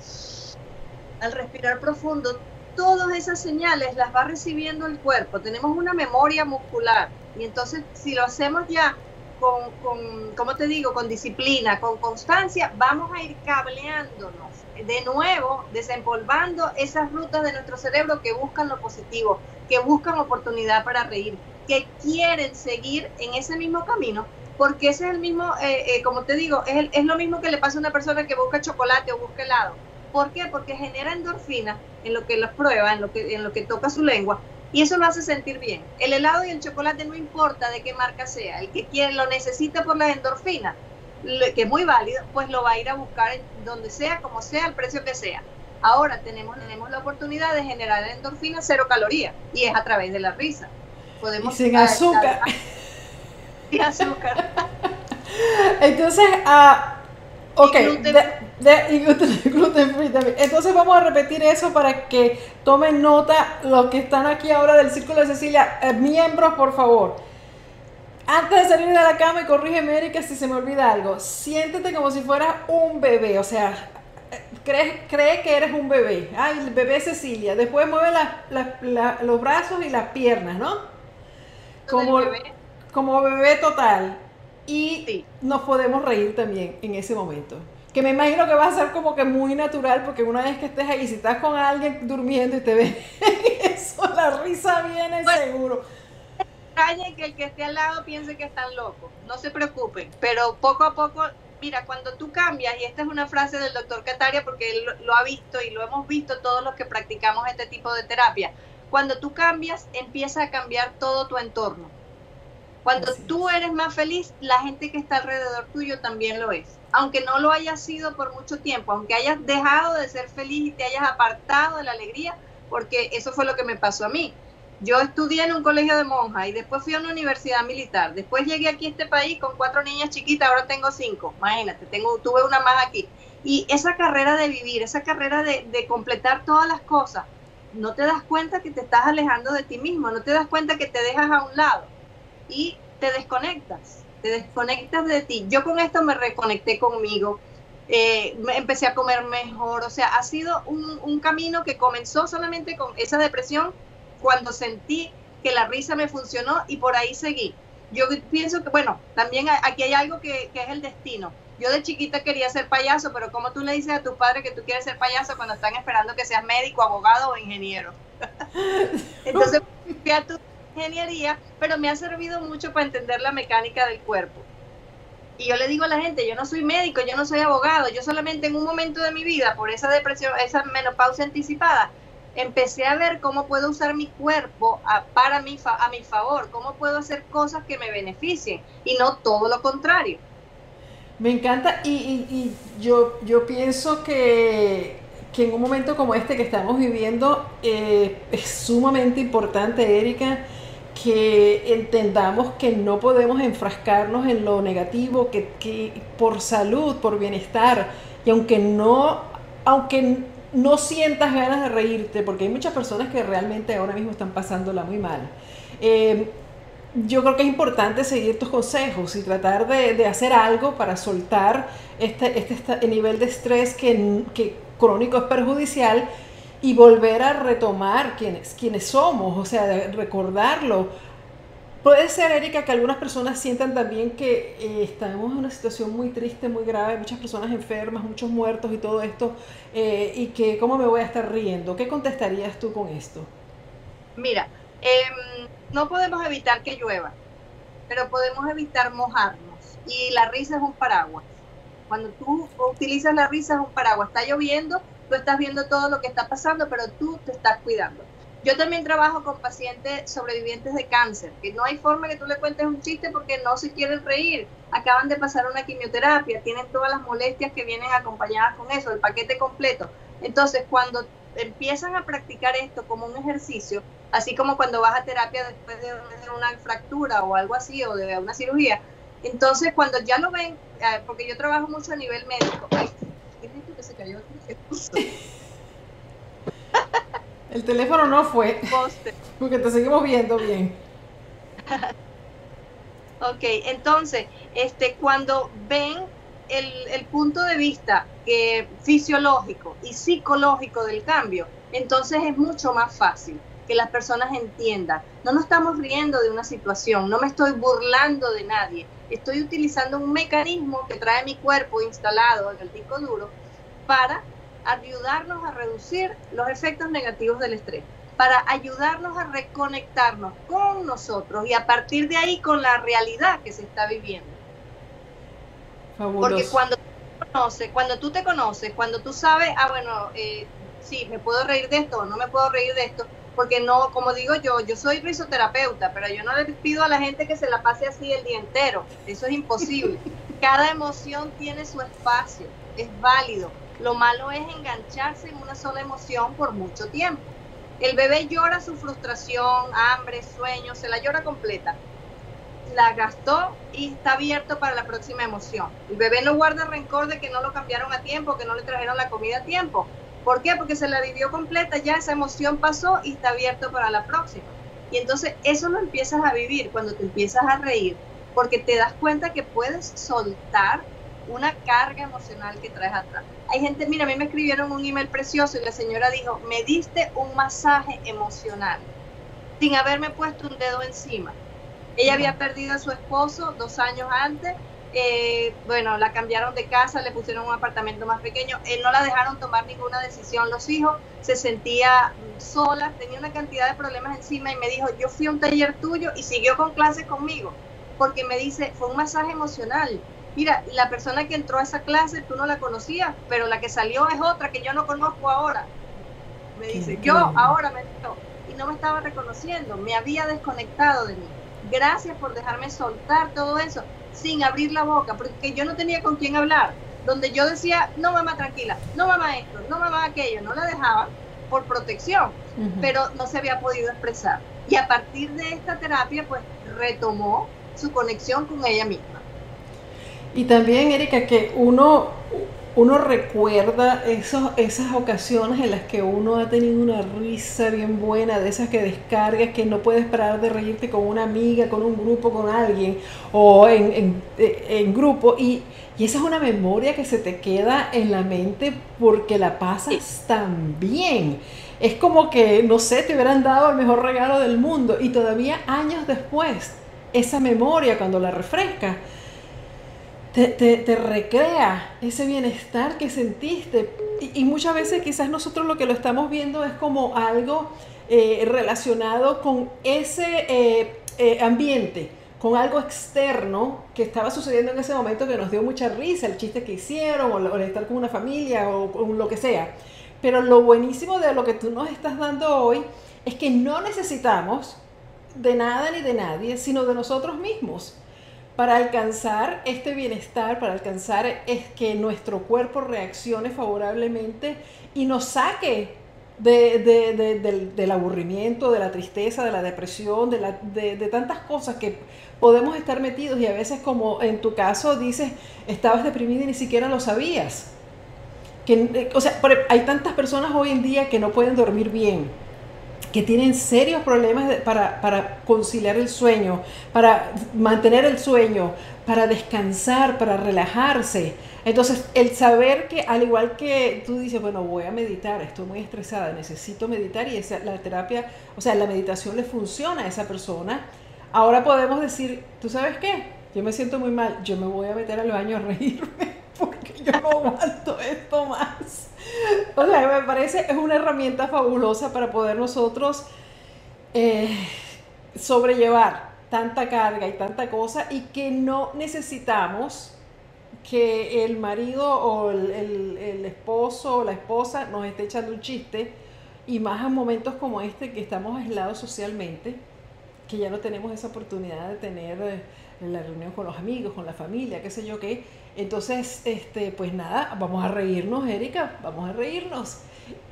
al respirar profundo, todas esas señales las va recibiendo el cuerpo, tenemos una memoria muscular y entonces si lo hacemos ya con, con como te digo, con disciplina, con constancia, vamos a ir cableándonos de nuevo desempolvando esas rutas de nuestro cerebro que buscan lo positivo, que buscan oportunidad para reír, que quieren seguir en ese mismo camino, porque ese es el mismo, eh, eh, como te digo, es, es lo mismo que le pasa a una persona que busca chocolate o busca helado. ¿Por qué? Porque genera endorfina en lo que los prueba, en lo que, en lo que toca su lengua, y eso lo hace sentir bien. El helado y el chocolate no importa de qué marca sea, el que quiere lo necesita por las endorfinas, que es muy válido, pues lo va a ir a buscar donde sea, como sea, al precio que sea. Ahora tenemos, tenemos la oportunidad de generar endorfina cero calorías y es a través de la risa. Podemos y sin azúcar. Sin azúcar. Entonces, uh, ok. Entonces vamos a repetir eso para que tomen nota los que están aquí ahora del Círculo de Cecilia. Eh, miembros, por favor antes de salir de la cama, y corrígeme, Erika, si se me olvida algo, siéntete como si fueras un bebé, o sea, cree, cree que eres un bebé. Ay, el bebé Cecilia. Después mueve los brazos y las piernas, ¿no? Como bebé. como bebé total. Y nos podemos reír también en ese momento. Que me imagino que va a ser como que muy natural, porque una vez que estés ahí, si estás con alguien durmiendo y te ves eso, la risa viene seguro que el que esté al lado piense que están locos. No se preocupen, pero poco a poco, mira, cuando tú cambias, y esta es una frase del doctor Cataria porque él lo, ha visto y lo hemos visto todos los que practicamos este tipo de terapia, cuando tú cambias, empieza a cambiar todo tu entorno. Cuando tú eres más feliz, la gente que está alrededor tuyo también lo es. Aunque no lo hayas sido por mucho tiempo, aunque hayas dejado de ser feliz y te hayas apartado de la alegría, porque eso fue lo que me pasó a mí yo estudié en un colegio de monjas y después fui a una universidad militar. Después llegué aquí a este país con cuatro niñas chiquitas, ahora tengo cinco. Imagínate, tengo, tuve una más aquí. Y esa carrera de vivir, esa carrera de, completar todas las cosas, no te das cuenta que te estás alejando de ti mismo, no te das cuenta que te dejas a un lado y te desconectas, te desconectas de ti. Yo con esto me reconecté conmigo, eh, empecé a comer mejor, o sea, ha sido un camino que comenzó solamente con esa depresión cuando sentí que la risa me funcionó y por ahí seguí. Yo pienso que, bueno, también aquí hay algo que, es el destino. Yo de chiquita quería ser payaso, pero ¿cómo tú le dices a tus padres que tú quieres ser payaso cuando están esperando que seas médico, abogado o ingeniero? Entonces fui a tu ingeniería, pero me ha servido mucho para entender la mecánica del cuerpo. Y yo le digo a la gente, yo no soy médico, yo no soy abogado, yo solamente en un momento de mi vida, por esa depresión, esa menopausia anticipada, empecé a ver cómo puedo usar mi cuerpo a, para mi a mi favor, cómo puedo hacer cosas que me beneficien y no todo lo contrario. Me encanta y, yo, yo pienso que, en un momento como este que estamos viviendo eh, es sumamente importante, Erika, que entendamos que no podemos enfrascarnos en lo negativo, que, que por salud, por bienestar, y aunque no, aunque no sientas ganas de reírte, porque hay muchas personas que realmente ahora mismo están pasándola muy mal. Eh, yo creo que es importante seguir tus consejos y tratar de, hacer algo para soltar este, este, este nivel de estrés que, que, crónico es perjudicial y volver a retomar quiénes, quiénes somos, o sea, recordarlo puede ser, Erika, que algunas personas sientan también que eh, estamos en una situación muy triste, muy grave, muchas personas enfermas, muchos muertos y todo esto, eh, y que cómo me voy a estar riendo. ¿Qué contestarías tú con esto? Mira, em, no podemos evitar que llueva, pero podemos evitar mojarnos. Y la risa es un paraguas. Cuando tú utilizas la risa es un paraguas. Está lloviendo, tú estás viendo todo lo que está pasando, pero tú te estás cuidando. Yo también trabajo con pacientes sobrevivientes de cáncer, que no hay forma que tú le cuentes un chiste porque no se quieren reír. Acaban de pasar una quimioterapia, tienen todas las molestias que vienen acompañadas con eso, el paquete completo. Entonces, cuando empiezan a practicar esto como un ejercicio, así como cuando vas a terapia después de una fractura o algo así, o de una cirugía, entonces cuando ya lo ven, eh, porque yo trabajo mucho a nivel médico, ay, ¿qué es que se cayó? El teléfono no fue. Porque te seguimos viendo bien. ok, entonces, este, cuando ven el, el punto de vista eh, fisiológico y psicológico del cambio, entonces es mucho más fácil que las personas entiendan. No nos estamos riendo de una situación, no me estoy burlando de nadie, estoy utilizando un mecanismo que trae mi cuerpo instalado en el disco duro para ayudarnos a reducir los efectos negativos del estrés, para ayudarnos a reconectarnos con nosotros y a partir de ahí con la realidad que se está viviendo. Porque cuando, conoces, cuando tú te conoces, cuando tú sabes, ah, bueno, eh, sí, me puedo reír de esto o no me puedo reír de esto, porque no, como digo yo, yo soy risoterapeuta, pero yo no le pido a la gente que se la pase así el día entero, eso es imposible. Cada emoción tiene su espacio, es válido. Lo malo es engancharse en una sola emoción por mucho tiempo. El bebé llora su frustración, hambre, sueño, se la llora completa. La gastó y está abierto para la próxima emoción. El bebé no guarda rencor de que no lo cambiaron a tiempo, que no le trajeron la comida a tiempo. ¿Por qué? Porque se la vivió completa, ya esa emoción pasó y está abierto para la próxima. Y entonces eso lo empiezas a vivir cuando te empiezas a reír, porque te das cuenta que puedes soltar una carga emocional que traes atrás. Hay gente, mira, a mí me escribieron un email precioso y la señora dijo, me diste un masaje emocional sin haberme puesto un dedo encima. Ella había perdido a su esposo dos años antes, eh, bueno, la cambiaron de casa, le pusieron un apartamento más pequeño, él no la dejaron tomar ninguna decisión, los hijos, se sentía sola, tenía una cantidad de problemas encima y me dijo, yo fui a un taller tuyo y siguió con clases conmigo, porque me dice, fue un masaje emocional, mira, la persona que entró a esa clase tú no la conocías, pero la que salió es otra que yo no conozco ahora. Me dice, yo ahora me entró y no me estaba reconociendo, me había desconectado de mí. Gracias por dejarme soltar todo eso sin abrir la boca, porque yo no tenía con quién hablar. Donde yo decía, no mamá, tranquila, no mamá esto, no mamá aquello, no la dejaba por protección, pero no se había podido expresar. Y a partir de esta terapia, pues retomó su conexión con ella misma. Y también, Erika, que uno, uno recuerda esos, esas ocasiones en las que uno ha tenido una risa bien buena, de esas que descargas, que no puedes parar de reírte con una amiga, con un grupo, con alguien, o en, en, grupo. Y, y, esa es una memoria que se te queda en la mente porque la pasas tan bien. Es como que, no sé, te hubieran dado el mejor regalo del mundo y todavía años después, esa memoria, cuando la refrescas, te, recrea ese bienestar que sentiste. Y, muchas veces quizás nosotros lo que lo estamos viendo es como algo eh, relacionado con ese eh, eh, ambiente, con algo externo que estaba sucediendo en ese momento que nos dio mucha risa, el chiste que hicieron, o, o estar con una familia, o, o lo que sea. Pero lo buenísimo de lo que tú nos estás dando hoy es que no necesitamos de nada ni de nadie, sino de nosotros mismos para alcanzar este bienestar, para alcanzar es que nuestro cuerpo reaccione favorablemente y nos saque del, aburrimiento, de la tristeza, de la depresión, de, de, tantas cosas que podemos estar metidos y a veces como en tu caso dices, estabas deprimido y ni siquiera lo sabías. Que, o sea, hay tantas personas hoy en día que no pueden dormir bien que tienen serios problemas para, conciliar el sueño, para mantener el sueño, para descansar, para relajarse. Entonces, el saber que al igual que tú dices, bueno, voy a meditar, estoy muy estresada, necesito meditar y esa, la terapia, o sea, la meditación le funciona a esa persona, ahora podemos decir, ¿tú sabes qué? Yo me siento muy mal, yo me voy a meter al baño a reírme porque yo no aguanto esto más. O sea, me parece es una herramienta fabulosa para poder nosotros eh, sobrellevar tanta carga y tanta cosa y que no necesitamos que el marido o el, el, esposo o la esposa nos esté echando un chiste y más en momentos como este que estamos aislados socialmente, que ya no tenemos esa oportunidad de tener eh, la reunión con los amigos, con la familia, qué sé yo qué. Entonces, este, pues nada, vamos a reírnos, Erika, vamos a reírnos.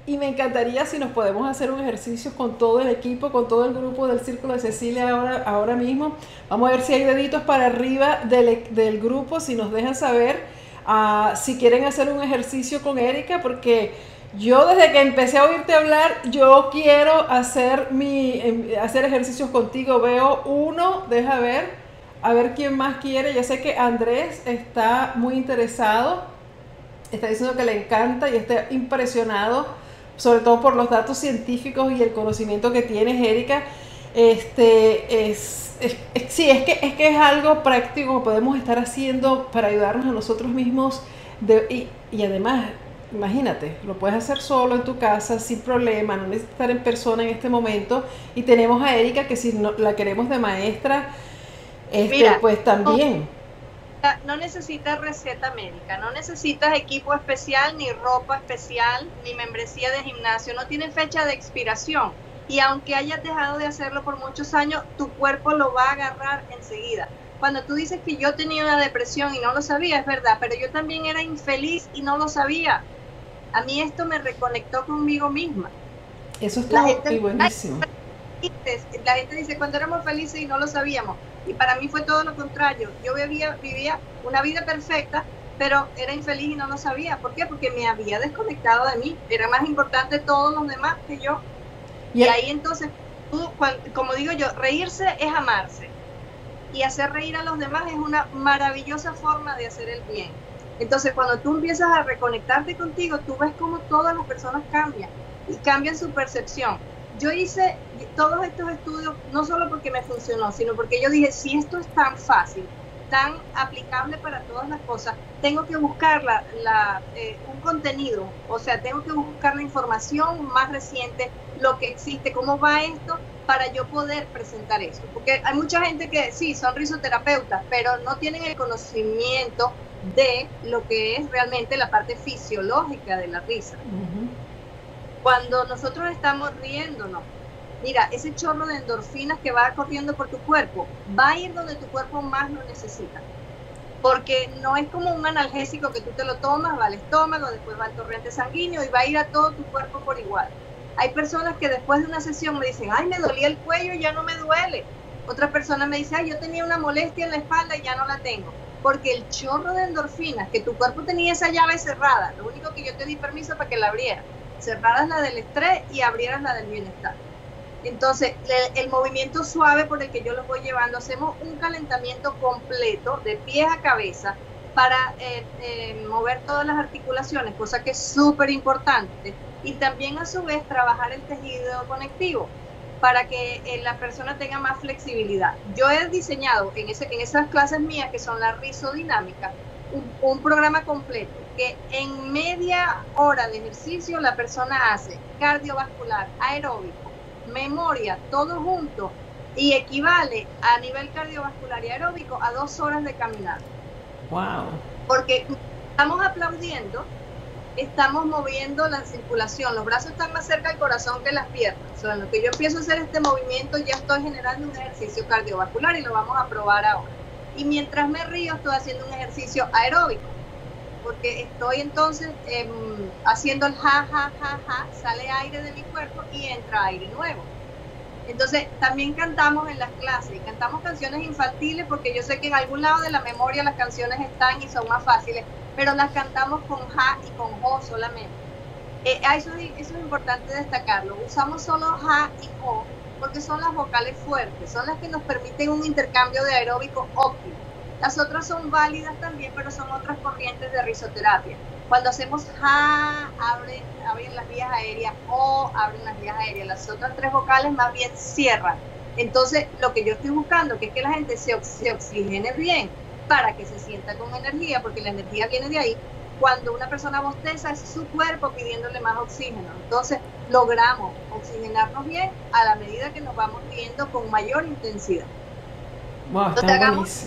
Y me encantaría si nos podemos hacer un ejercicio con todo el equipo, con todo el grupo del Círculo de Cecilia ahora, ahora mismo. Vamos a ver si hay deditos para arriba del, del grupo, si nos dejan saber uh, si quieren hacer un ejercicio con Erika, porque yo desde que empecé a oírte hablar, yo quiero hacer, mi, em, hacer ejercicios contigo. Veo uno, deja ver, a ver quién más quiere. Ya sé que Andrés está muy interesado, está diciendo que le encanta y está impresionado sobre todo por los datos científicos y el conocimiento que tienes, Erika. Este, es, sí, es que, es que es algo práctico que podemos estar haciendo para ayudarnos a nosotros mismos. y, además, imagínate, lo puedes hacer solo en tu casa, sin problema, no necesitas estar en persona en este momento. Y tenemos a Erika, que si no, la queremos de maestra, este, pues también no necesitas receta médica, no necesitas equipo especial, ni ropa especial, ni membresía de gimnasio, no tiene fecha de expiración. Y aunque hayas dejado de hacerlo por muchos años, tu cuerpo lo va a agarrar enseguida. Cuando tú dices que yo tenía una depresión y no lo sabía, es verdad, pero yo también era infeliz y no lo sabía. A mí esto me reconectó conmigo misma. Eso está buenísimo. La gente dice, cuando éramos felices y no lo sabíamos. Y para mí fue todo lo contrario. Yo vivía, vivía una vida perfecta, pero era infeliz y no lo sabía. ¿Por qué? Porque me había desconectado de mí. Era más importante todos los demás que yo. Y, ahí entonces, tú, como digo yo, reírse es amarse. Y hacer reír a los demás es una maravillosa forma de hacer el bien. Entonces, cuando tú empiezas a reconectarte contigo, tú ves cómo todas las personas cambian y cambian su percepción yo hice todos estos estudios no solo porque me funcionó, sino porque yo dije, si esto es tan fácil, tan aplicable para todas las cosas, tengo que buscar la, eh, un contenido, o sea, tengo que buscar la información más reciente, lo que existe, cómo va esto, para yo poder presentar eso. Porque hay mucha gente que sí, son risoterapeutas, pero no tienen el conocimiento de lo que es realmente la parte fisiológica de la risa. Cuando nosotros estamos riéndonos, mira, ese chorro de endorfinas que va corriendo por tu cuerpo va a ir donde tu cuerpo más lo necesita. Porque no es como un analgésico que tú te lo tomas, va al estómago, después va al torrente sanguíneo y va a ir a todo tu cuerpo por igual. Hay personas que después de una sesión me dicen, ay, me dolía el cuello y ya no me duele. Otra persona me dice, ay, yo tenía una molestia en la espalda y ya no la tengo. Porque el chorro de endorfinas, que tu cuerpo tenía esa llave cerrada, lo único que yo te di permiso para que la abriera cerraras la del estrés y abrieras la del bienestar. Entonces, el, movimiento suave por el que yo lo voy llevando, hacemos un calentamiento completo de pies a cabeza para eh, eh, mover todas las articulaciones, cosa que es súper importante. Y también a su vez trabajar el tejido conectivo para que eh, la persona tenga más flexibilidad. Yo he diseñado en, esas clases mías que son la risodinámica, un, programa completo que en media hora de ejercicio la persona hace cardiovascular, aeróbico, memoria, todo junto y equivale a nivel cardiovascular y aeróbico a dos horas de caminar. Wow. Porque estamos aplaudiendo, estamos moviendo la circulación, los brazos están más cerca del corazón que las piernas. O sea, en lo que yo empiezo a hacer este movimiento ya estoy generando un ejercicio cardiovascular y lo vamos a probar ahora y mientras me río estoy haciendo un ejercicio aeróbico, porque estoy entonces em, haciendo el ja, ja, ja, ja, sale aire de mi cuerpo y entra aire nuevo. Entonces también cantamos en las clases, cantamos canciones infantiles porque yo sé que en algún lado de la memoria las canciones están y son más fáciles, pero las cantamos con ja y con jo solamente. Eh, eso, es importante destacarlo. Usamos solo ja y jo porque son las vocales fuertes, son las que nos permiten un intercambio de aeróbico óptimo. Las otras son válidas también, pero son otras corrientes de risoterapia. Cuando hacemos ja, abren, abren las vías aéreas, o abren las vías aéreas. Las otras tres vocales más bien cierran. Entonces, lo que yo estoy buscando que es que la gente se, se oxigene bien para que se sienta con energía, porque la energía viene de ahí. Cuando una persona bosteza es su cuerpo pidiéndole más oxígeno. Entonces, logramos oxigenarnos bien a la medida que nos vamos viendo con mayor intensidad. Entonces, hagamos,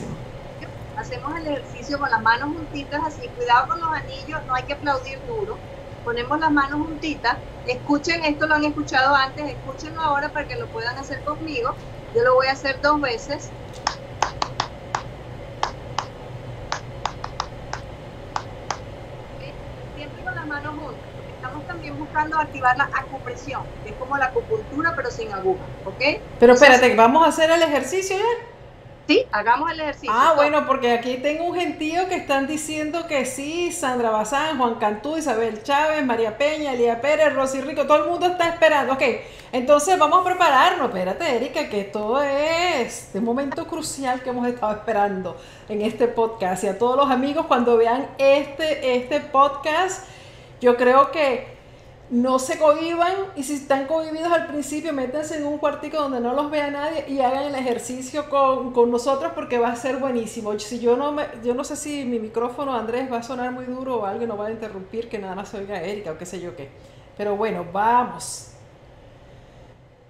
hacemos el ejercicio con las manos juntitas, así, cuidado con los anillos, no hay que aplaudir duro. Ponemos las manos juntitas, escuchen esto, lo han escuchado antes, escúchenlo ahora para que lo puedan hacer conmigo. Yo lo voy a hacer dos veces. Siempre con las manos juntas. Estamos también buscando activar la acupresión, que es como la acupuntura pero sin aguja, ¿ok? Pero espérate, ¿vamos a hacer el ejercicio ya? Sí, hagamos el ejercicio. Ah, bueno, porque aquí tengo un gentío que están diciendo que sí, Sandra Bazán, Juan Cantú, Isabel Chávez, María Peña, Elía Pérez, Rosy Rico, todo el mundo está esperando. Ok, entonces vamos a prepararnos. Espérate, Erika, que todo es un momento crucial que hemos estado esperando en este podcast. Y a todos los amigos, cuando vean este, este podcast, yo creo que no se cohiban y si están cohibidos al principio, métanse en un cuartico donde no los vea nadie y hagan el ejercicio con, nosotros porque va a ser buenísimo. Si yo no me, yo no sé si mi micrófono, Andrés, va a sonar muy duro o alguien nos va a interrumpir que nada más oiga Erika o qué sé yo qué. Pero bueno, vamos.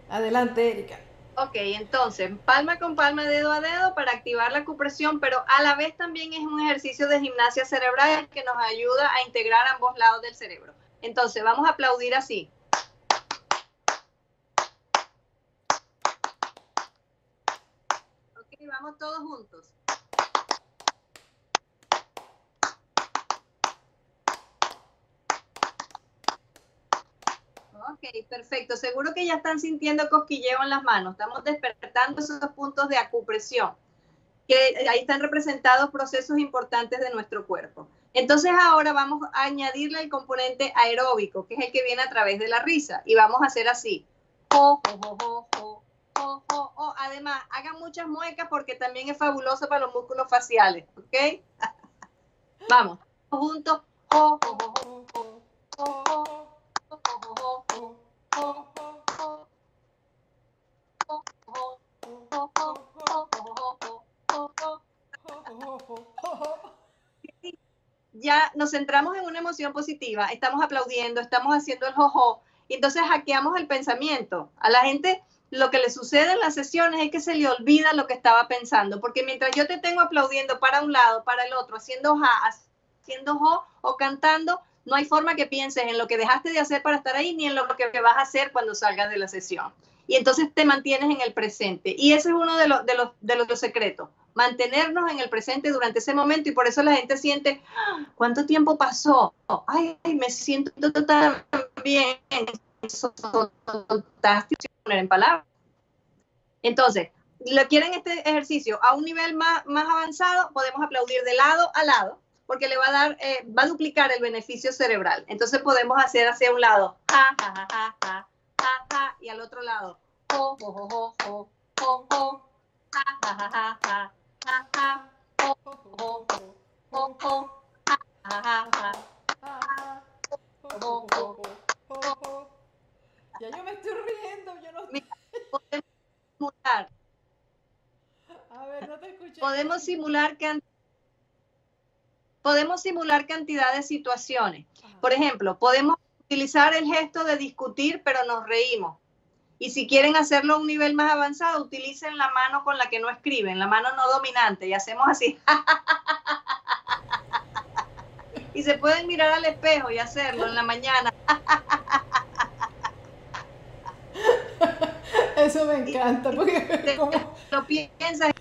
Adelante, Erika. Ok, entonces, palma con palma, dedo a dedo para activar la acupresión, pero a la vez también es un ejercicio de gimnasia cerebral que nos ayuda a integrar ambos lados del cerebro. Entonces, vamos a aplaudir así. Ok, vamos todos juntos. Ok, perfecto. Seguro que ya están sintiendo cosquilleo en las manos. Estamos despertando esos puntos de acupresión, que ahí están representados procesos importantes de nuestro cuerpo. Entonces ahora vamos a añadirle el componente aeróbico, que es el que viene a través de la risa. Y vamos a hacer así. Además, hagan muchas muecas porque también es fabuloso para los músculos faciales. ¿Ok? vamos. Juntos. Ya nos centramos en una emoción positiva, estamos aplaudiendo, estamos haciendo el jojo, y entonces hackeamos el pensamiento. A la gente lo que le sucede en las sesiones es que se le olvida lo que estaba pensando, porque mientras yo te tengo aplaudiendo para un lado, para el otro, haciendo ja, haciendo jo o cantando, no hay forma que pienses en lo que dejaste de hacer para estar ahí ni en lo que vas a hacer cuando salgas de la sesión. Y entonces te mantienes en el presente. Y ese es uno de los, de los, de los secretos mantenernos en el presente durante ese momento y por eso la gente siente, ah, ¿cuánto tiempo pasó? Ay, me siento tan bien. en palabras. Entonces, lo quieren este ejercicio a un nivel más, más avanzado, podemos aplaudir de lado a lado, porque le va a dar, eh, va a duplicar el beneficio cerebral. Entonces podemos hacer hacia un lado, ja, ja, ja, ja, ja, ja, y al otro lado, jo, jo, jo, jo, jo, jo, ja, ja, ja, ja, ya yo me estoy riendo, yo no podemos simular. A ver, no te escuché. Podemos simular que podemos simular cantidad de situaciones. Por ejemplo, podemos utilizar el gesto de discutir, pero nos reímos. Y si quieren hacerlo a un nivel más avanzado, utilicen la mano con la que no escriben, la mano no dominante, y hacemos así. y se pueden mirar al espejo y hacerlo en la mañana. Eso me encanta, porque como... lo piensas.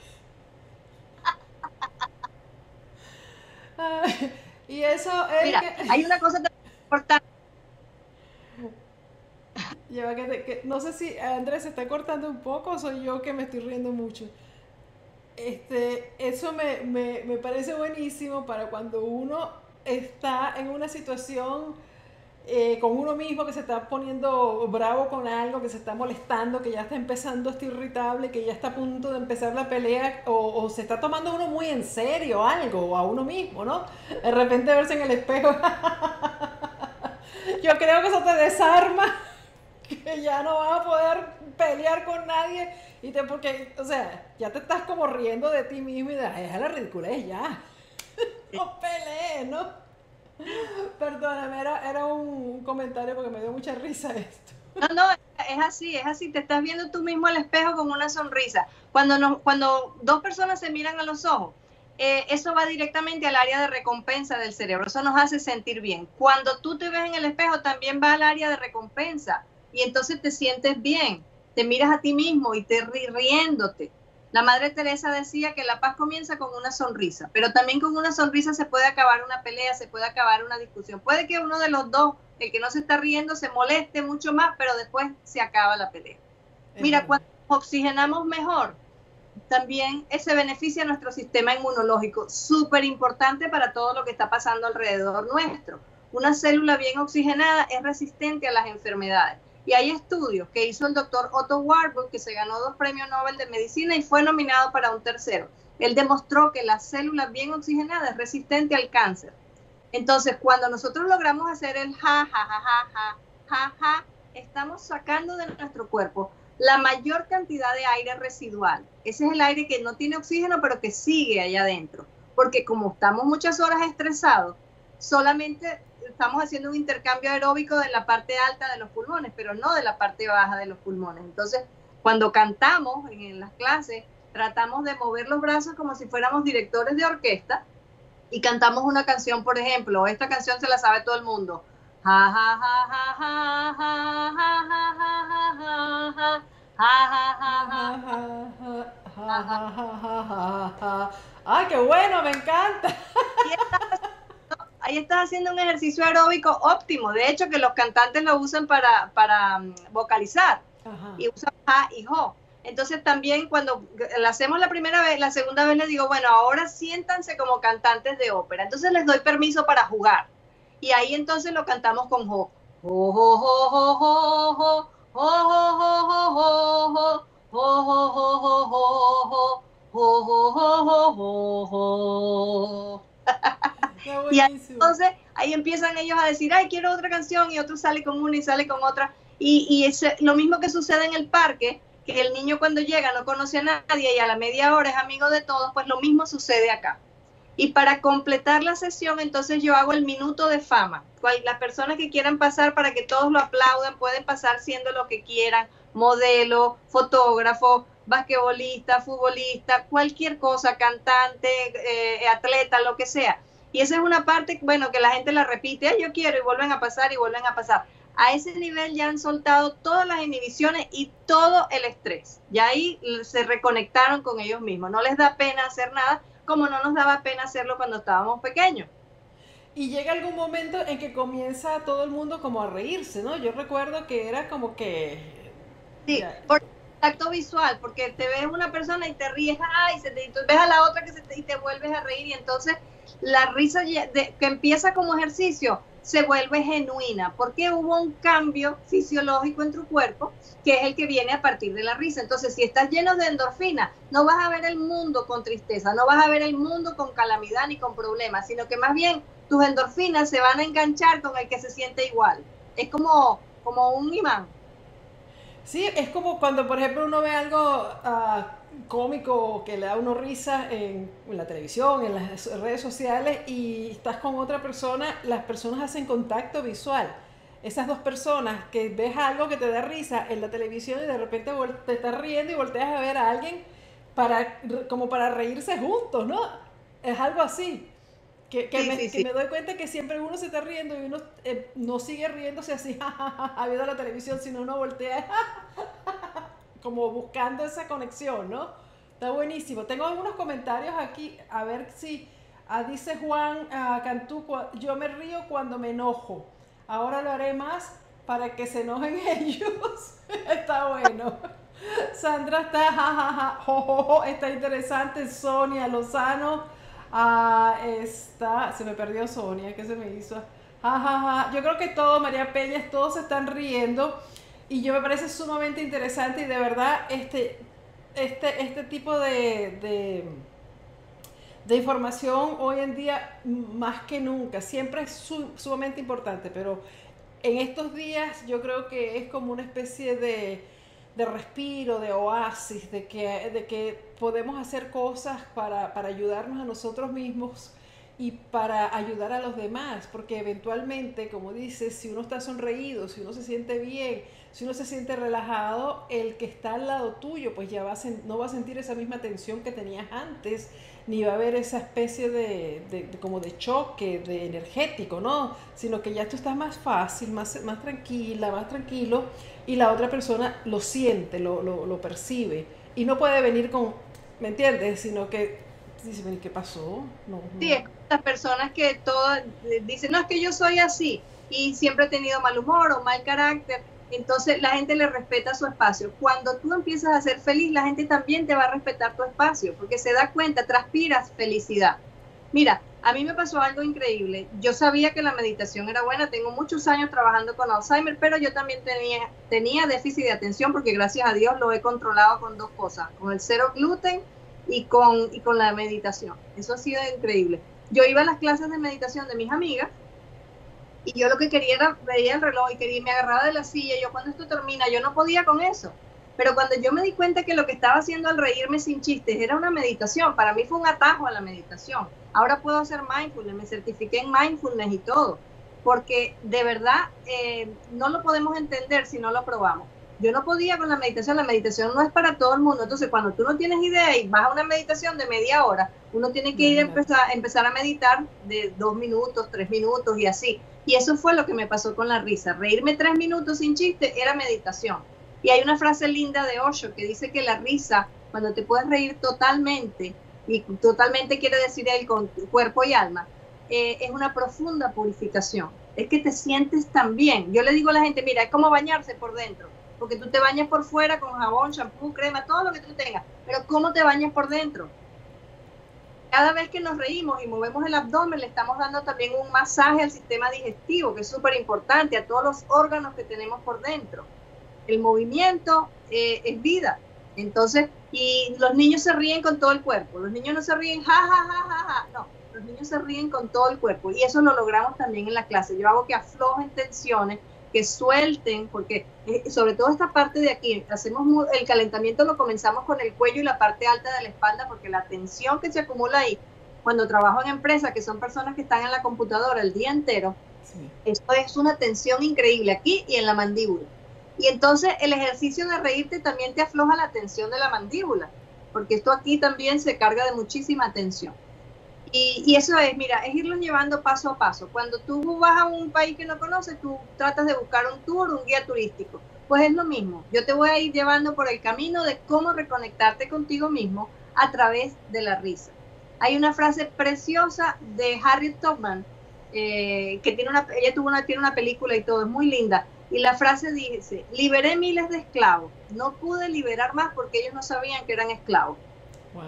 y eso es Mira, hay una cosa importante No sé si Andrés se está cortando un poco o soy yo que me estoy riendo mucho. Este, eso me, me, me parece buenísimo para cuando uno está en una situación eh, con uno mismo que se está poniendo bravo con algo, que se está molestando, que ya está empezando a estar irritable, que ya está a punto de empezar la pelea, o, o, se está tomando uno muy en serio algo, a uno mismo, ¿no? De repente verse en el espejo. Yo creo que eso te desarma que ya no vas a poder pelear con nadie y te porque, o sea, ya te estás como riendo de ti mismo y de, la ridiculez ya. no pelees, ¿no? Perdóname, era, era un comentario porque me dio mucha risa esto. No, no, es así, es así. Te estás viendo tú mismo al espejo con una sonrisa. Cuando, nos, cuando dos personas se miran a los ojos, eh, eso va directamente al área de recompensa del cerebro. Eso nos hace sentir bien. Cuando tú te ves en el espejo, también va al área de recompensa. Y entonces te sientes bien. Te miras a ti mismo y te ri riéndote. La Madre Teresa decía que la paz comienza con una sonrisa, pero también con una sonrisa se puede acabar una pelea, se puede acabar una discusión. Puede que uno de los dos, el que no se está riendo, se moleste mucho más, pero después se acaba la pelea. Mira, cuando oxigenamos mejor, también se beneficia nuestro sistema inmunológico, súper importante para todo lo que está pasando alrededor nuestro. Una célula bien oxigenada es resistente a las enfermedades. Y hay estudios que hizo el doctor Otto Warburg, que se ganó dos premios Nobel de Medicina y fue nominado para un tercero. Él demostró que la célula bien oxigenada es resistente al cáncer. Entonces, cuando nosotros logramos hacer el ja, ja, ja, ja, ja, ja, ja, estamos sacando de nuestro cuerpo la mayor cantidad de aire residual. Ese es el aire que no tiene oxígeno, pero que sigue allá adentro. Porque como estamos muchas horas estresados, solamente estamos haciendo un intercambio aeróbico de la parte alta de los pulmones, pero no de la parte baja de los pulmones. Entonces, cuando cantamos en, las clases, tratamos de mover los brazos como si fuéramos directores de orquesta y cantamos una canción, por ejemplo, esta canción se la sabe todo el mundo. ¡Ay, qué bueno! Me encanta. Ahí estás haciendo un ejercicio aeróbico óptimo. De hecho, que los cantantes lo usan para, para vocalizar. Y usan ja y jo. Entonces también cuando la hacemos la primera vez, la segunda vez les digo, bueno, ahora siéntanse como cantantes de ópera. Entonces les doy permiso para jugar y ahí entonces lo cantamos con jo. Jo, jo, jo, jo, jo, jo, y entonces ahí empiezan ellos a decir, ay, quiero otra canción, y otro sale con una y sale con otra. Y, y es lo mismo que sucede en el parque, que el niño cuando llega no conoce a nadie y a la media hora es amigo de todos, pues lo mismo sucede acá. Y para completar la sesión, entonces yo hago el minuto de fama. Las personas que quieran pasar para que todos lo aplaudan pueden pasar siendo lo que quieran, modelo, fotógrafo, basquetbolista, futbolista, cualquier cosa, cantante, eh, atleta, lo que sea. Y esa es una parte, bueno, que la gente la repite, yo quiero y vuelven a pasar y vuelven a pasar. A ese nivel ya han soltado todas las inhibiciones y todo el estrés. Ya ahí se reconectaron con ellos mismos. No les da pena hacer nada como no nos daba pena hacerlo cuando estábamos pequeños. Y llega algún momento en que comienza todo el mundo como a reírse, ¿no? Yo recuerdo que era como que... Sí, por tacto visual, porque te ves una persona y te ríes, ay, se te, ves a la otra que se te, y te vuelves a reír y entonces la risa que empieza como ejercicio se vuelve genuina, porque hubo un cambio fisiológico en tu cuerpo que es el que viene a partir de la risa. Entonces, si estás lleno de endorfina, no vas a ver el mundo con tristeza, no vas a ver el mundo con calamidad ni con problemas, sino que más bien tus endorfinas se van a enganchar con el que se siente igual. Es como, como un imán. Sí, es como cuando, por ejemplo, uno ve algo uh, cómico que le da uno risa en, en, la televisión, en las redes sociales y estás con otra persona, las personas hacen contacto visual esas dos personas que ves algo que te da risa en la televisión y de repente te estás riendo y volteas a ver a alguien para, como para reírse juntos, ¿no? Es algo así. Que, me, doy cuenta que siempre uno se está riendo y uno eh, no sigue riéndose así, ha visto la televisión, sino uno voltea como buscando esa conexión, ¿no? Está buenísimo. Tengo algunos comentarios aquí, a ver si, ah, dice Juan uh, Cantú, yo me río cuando me enojo. Ahora lo haré más para que se enojen ellos. está bueno. Sandra está, jajaja, está interesante. Sonia Lozano ah, está, se me perdió Sonia, ¿qué se me hizo? Jajaja, yo creo que todo, María Peñas, todos se están riendo y yo me parece sumamente interesante y de verdad este, este, este tipo de de información hoy en día más que nunca, siempre es sumamente importante, pero en estos días yo creo que es como una especie de, respiro, de oasis, de que, de que podemos hacer cosas para, para ayudarnos a nosotros mismos y para ayudar a los demás, porque eventualmente, como dices, si uno está sonreído, si uno se siente bien, si uno se siente relajado, el que está al lado tuyo, pues ya va a no va a sentir esa misma tensión que tenías antes, ni va a haber esa especie de, como de choque, de energético, ¿no? Sino que ya tú estás más fácil, más, más tranquila, más tranquilo, y la otra persona lo siente, lo, lo, lo percibe, y no puede venir con, ¿me entiendes? Sino que dice, ¿qué pasó? Sí, es las personas que todas eh, dicen, no, es que yo soy así y siempre he tenido mal humor o mal carácter. Entonces la gente le respeta su espacio. Cuando tú empiezas a ser feliz, la gente también te va a respetar tu espacio, porque se da cuenta, transpiras felicidad. Mira, a mí me pasó algo increíble. Yo sabía que la meditación era buena, tengo muchos años trabajando con Alzheimer, pero yo también tenía, tenía déficit de atención porque gracias a Dios lo he controlado con dos cosas, con el cero gluten y con, y con la meditación. Eso ha sido increíble. Yo iba a las clases de meditación de mis amigas y yo lo que quería era, veía el reloj y quería, me agarraba de la silla yo cuando esto termina, yo no podía con eso. Pero cuando yo me di cuenta que lo que estaba haciendo al reírme sin chistes era una meditación, para mí fue un atajo a la meditación. Ahora puedo hacer mindfulness, me certifiqué en mindfulness y todo, porque de verdad eh, no lo podemos entender si no lo probamos. Yo no podía con la meditación, la meditación no es para todo el mundo. Entonces, cuando tú no tienes idea y vas a una meditación de media hora, uno tiene que ir a empezar, empezar a meditar de dos minutos, tres minutos y así. Y eso fue lo que me pasó con la risa. Reírme tres minutos sin chiste era meditación. Y hay una frase linda de Osho que dice que la risa, cuando te puedes reír totalmente, y totalmente quiere decir él con cuerpo y alma, eh, es una profunda purificación. Es que te sientes tan bien. Yo le digo a la gente, mira, es como bañarse por dentro porque tú te bañas por fuera con jabón, champú, crema, todo lo que tú tengas, pero ¿cómo te bañas por dentro? Cada vez que nos reímos y movemos el abdomen, le estamos dando también un masaje al sistema digestivo, que es súper importante, a todos los órganos que tenemos por dentro. El movimiento eh, es vida. Entonces, y los niños se ríen con todo el cuerpo. Los niños no se ríen, ja, ja, ja, ja, ja. No, los niños se ríen con todo el cuerpo. Y eso lo logramos también en la clase. Yo hago que aflojen tensiones que suelten, porque eh, sobre todo esta parte de aquí, hacemos el calentamiento lo comenzamos con el cuello y la parte alta de la espalda, porque la tensión que se acumula ahí, cuando trabajo en empresas, que son personas que están en la computadora el día entero, esto es una tensión increíble aquí y en la mandíbula. Y entonces el ejercicio de reírte también te afloja la tensión de la mandíbula, porque esto aquí también se carga de muchísima tensión. Y, eso es, mira, es irlos llevando paso a paso. Cuando tú vas a un país que no conoces, tú tratas de buscar un tour, un guía turístico. Pues es lo mismo. Yo te voy a ir llevando por el camino de cómo reconectarte contigo mismo a través de la risa. Hay una frase preciosa de Harriet Tubman, eh, que tiene una, ella tuvo una, tiene una película y todo, es muy linda. Y la frase dice, liberé miles de esclavos, no pude liberar más porque ellos no sabían que eran esclavos. Wow.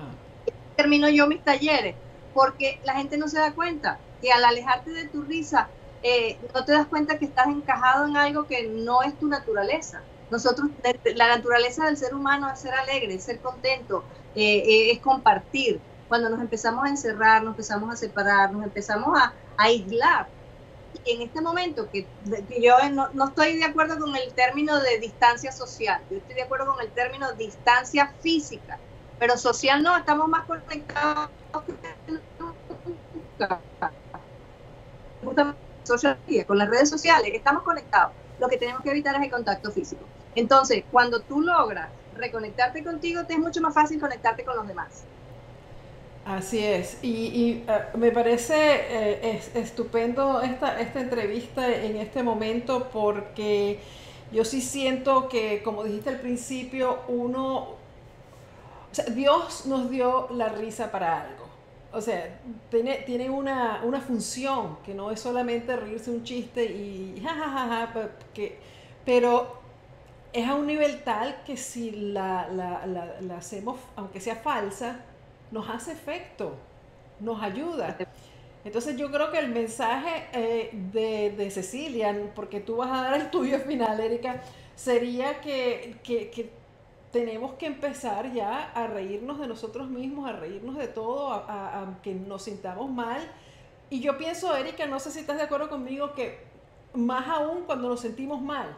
termino yo mis talleres porque la gente no se da cuenta que al alejarte de tu risa, eh, no te das cuenta que estás encajado en algo que no es tu naturaleza. Nosotros, la naturaleza del ser humano es ser alegre, es ser contento, eh, eh, es compartir. Cuando nos empezamos a encerrar, nos empezamos a separar, nos empezamos a, aislar. Y en este momento, que, yo no, no, estoy de acuerdo con el término de distancia social, yo estoy de acuerdo con el término distancia física, pero social no, estamos más conectados con las redes sociales, estamos conectados. Lo que tenemos que evitar es el contacto físico. Entonces, cuando tú logras reconectarte contigo, te es mucho más fácil conectarte con los demás. Así es, y, eh, me parece eh, estupendo esta, esta entrevista en este momento porque yo sí siento que, como dijiste al principio, uno, Dios nos dio la risa para algo. O sea, tiene, tiene una, una, función que no es solamente reírse un chiste y jajajaja, ja, que, pero es a un nivel tal que si la, la, hacemos, aunque sea falsa, nos hace efecto, nos ayuda. Entonces yo creo que el mensaje eh, de, de, Cecilia, porque tú vas a dar el tuyo final, Erika, sería que, que tenemos que empezar ya a reírnos de nosotros mismos, a reírnos de todo, a, que nos sintamos mal. Y yo pienso, Erika, no sé si estás de acuerdo conmigo, que más aún cuando nos sentimos mal.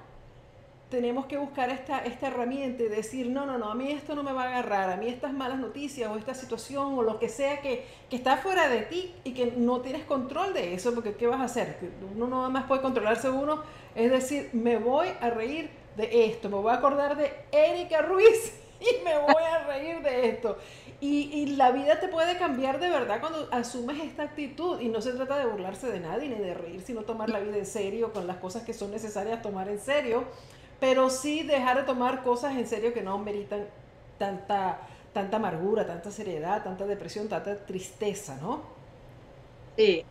tenemos que buscar esta, esta herramienta y decir, no, no, no, a mí esto no me va a agarrar, a mí estas malas noticias o esta situación o lo que sea que, que está fuera de ti y que no tienes control de eso, porque ¿qué vas a hacer? Uno no más puede controlarse uno, es decir, me voy a reír de esto, me voy a acordar de Erika Ruiz y me voy a reír de esto. Y, y, la vida te puede cambiar de verdad cuando asumes esta actitud. Y no se trata de burlarse de nadie ni de reír, sino tomar la vida en serio con las cosas que son necesarias tomar en serio pero sí dejar de tomar cosas en serio que no meritan tanta, tanta amargura, tanta seriedad, tanta depresión, tanta tristeza, ¿no? Sí.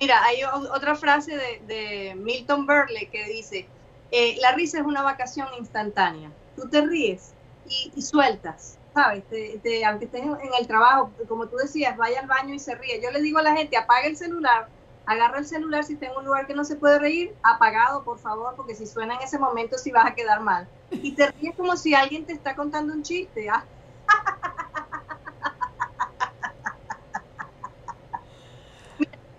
Mira, hay otra frase de, Milton Berle que dice, eh, la risa es una vacación instantánea. Tú te ríes y, sueltas, ¿sabes? aunque estés en el trabajo, como tú decías, vaya al baño y se ríe. Yo le digo a la gente, apaga el celular, agarra el celular si está en un lugar que no se puede reír, apagado, por favor, porque si suena en ese momento sí vas a quedar mal. Y te ríes como si alguien te está contando un chiste. ¿ah?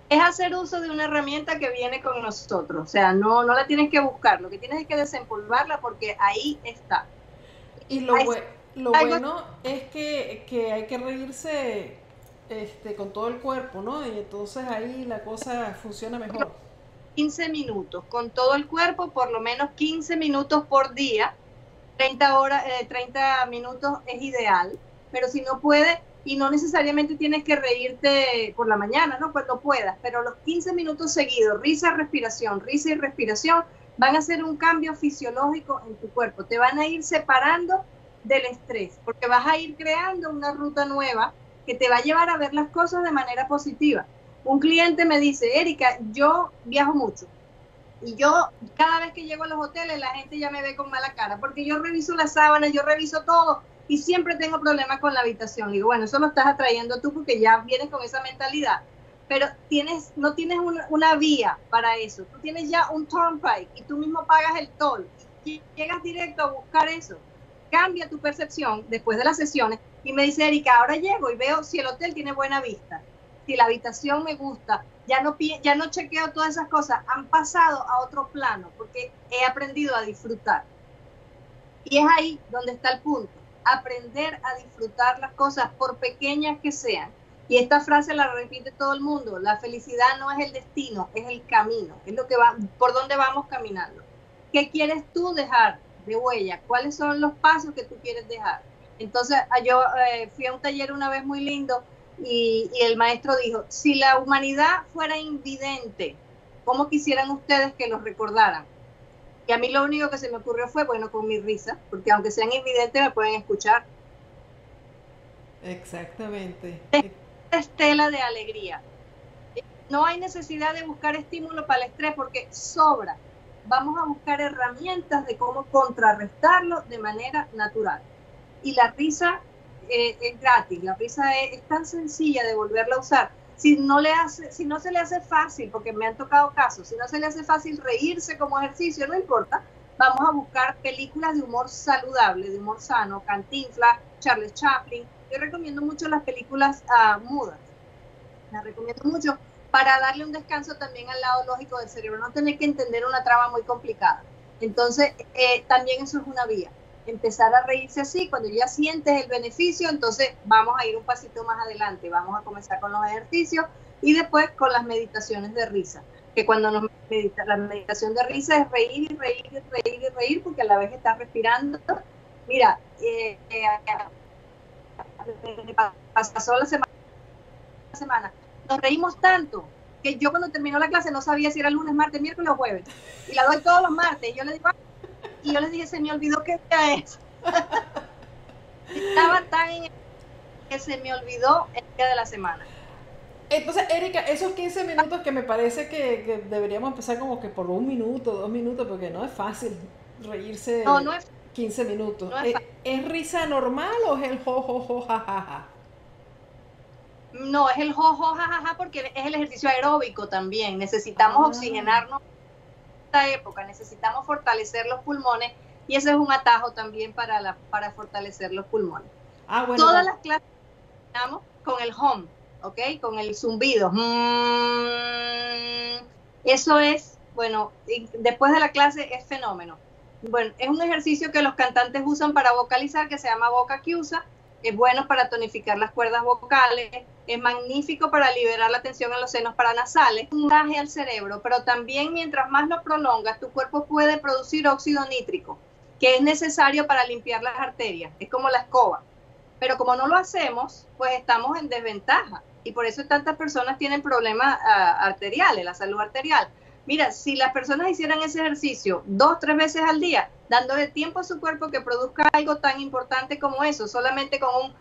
es hacer uso de una herramienta que viene con nosotros, o sea, no, no la tienes que buscar, lo que tienes es que desempolvarla porque ahí está. Y lo, lo bueno es que, que hay que reírse este, con todo el cuerpo, ¿no? Y entonces ahí la cosa funciona mejor. 15 minutos, con todo el cuerpo, por lo menos 15 minutos por día. 30, horas, 30 eh, minutos es ideal, pero si no puede, y no necesariamente tienes que reírte por la mañana, ¿no? Cuando puedas, pero los 15 minutos seguidos, risa, respiración, risa y respiración, van a hacer un cambio fisiológico en tu cuerpo. Te van a ir separando del estrés, porque vas a ir creando una ruta nueva que te va a llevar a ver las cosas de manera positiva. Un cliente me dice, Erika, yo viajo mucho y yo cada vez que llego a los hoteles la gente ya me ve con mala cara porque yo reviso las sábanas, yo reviso todo y siempre tengo problemas con la habitación. digo, bueno, eso lo estás atrayendo tú porque ya vienes con esa mentalidad. Pero tienes, no tienes una, una vía para eso. Tú tienes ya un turnpike y tú mismo pagas el toll y llegas directo a buscar eso cambia tu percepción después de las sesiones y me dice, Erika, ahora llego y veo si el hotel tiene buena vista, si la habitación me gusta, ya no, ya no chequeo todas esas cosas, han pasado a otro plano porque he aprendido a disfrutar. Y es ahí donde está el punto, aprender a disfrutar las cosas por pequeñas que sean. Y esta frase la repite todo el mundo, la felicidad no es el destino, es el camino, es lo que va, por donde vamos caminando. ¿Qué quieres tú dejar de huella, cuáles son los pasos que tú quieres dejar. Entonces, ah, yo eh, fui a un taller una vez muy lindo y, el maestro dijo, si la humanidad fuera invidente, ¿cómo quisieran ustedes que los recordaran? Y a mí lo único que se me ocurrió fue, bueno, con mi risa, porque aunque sean invidentes me pueden escuchar. Exactamente. Estela de alegría. No hay necesidad de buscar estímulo para el estrés porque sobra vamos a buscar herramientas de cómo contrarrestarlo de manera natural. Y la risa eh, es gratis, la risa es, tan sencilla de volverla a usar. Si no, le hace, si no se le hace fácil, porque me han tocado casos, si no se le hace fácil reírse como ejercicio, no importa, vamos a buscar películas de humor saludable, de humor sano, Cantinflas, Charles Chaplin. Yo recomiendo mucho las películas uh, mudas, las recomiendo mucho para darle un descanso también al lado lógico del cerebro, no tener que entender una trama muy complicada. Entonces, eh, también eso es una vía. Empezar a reírse así, cuando ya sientes el beneficio, entonces vamos a ir un pasito más adelante, vamos a comenzar con los ejercicios y después con las meditaciones de risa, que cuando nos medita, la meditación de risa es reír y reír y reír y reír, porque a la vez estás respirando. Mira, eh, eh, pasó la semana, la semana nos reímos tanto que yo cuando terminó la clase no sabía si era lunes, martes, miércoles o jueves. Y la doy todos los martes. Y yo le digo, y yo les dije, se me olvidó qué día es. Estaba tan en que se me olvidó el día de la semana. Entonces, Erika, esos 15 minutos que me parece que, deberíamos empezar como que por un minuto, dos minutos, porque no es fácil reírse no, no es, 15 minutos. es, ¿Es, risa normal o es el jo, jo, jo, ja, ja, ja? No, es el jojo, jajaja, porque es el ejercicio aeróbico también. Necesitamos ah. oxigenarnos en esta época, necesitamos fortalecer los pulmones y ese es un atajo también para, la, para fortalecer los pulmones. Ah, bueno, Todas las clases con el home, ¿ok? Con el zumbido. Mm, eso es, bueno, después de la clase es fenómeno. bueno, es un ejercicio que los cantantes usan para vocalizar que se llama boca usa es bueno para tonificar las cuerdas vocales, es magnífico para liberar la tensión en los senos paranasales, un gaje al cerebro, pero también mientras más lo prolongas, tu cuerpo puede producir óxido nítrico, que es necesario para limpiar las arterias, es como la escoba. Pero como no lo hacemos, pues estamos en desventaja y por eso tantas personas tienen problemas uh, arteriales, la salud arterial. Mira, si las personas hicieran ese ejercicio dos, tres veces al día, dándole tiempo a su cuerpo que produzca algo tan importante como eso, solamente con un...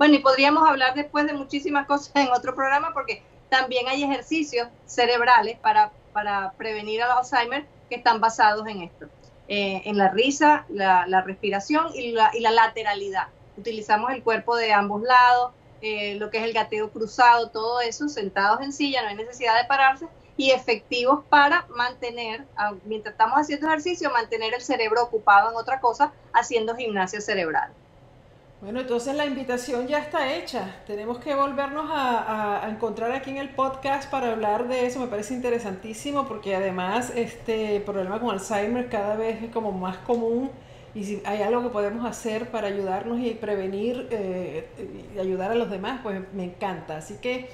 bueno, y podríamos hablar después de muchísimas cosas en otro programa porque también hay ejercicios cerebrales para, para prevenir el Alzheimer que están basados en esto, eh, en la risa, la, respiración y la, y la lateralidad. Utilizamos el cuerpo de ambos lados, eh, lo que es el gateo cruzado, todo eso, sentados en silla, no hay necesidad de pararse, y efectivos para mantener, mientras estamos haciendo ejercicio, mantener el cerebro ocupado en otra cosa, haciendo gimnasia cerebral. Bueno, entonces la invitación ya está hecha. Tenemos que volvernos a, encontrar aquí en el podcast para hablar de eso. Me parece interesantísimo porque además este problema con Alzheimer cada vez es como más común y si hay algo que podemos hacer para ayudarnos y prevenir eh, y ayudar a los demás, pues me encanta. Así que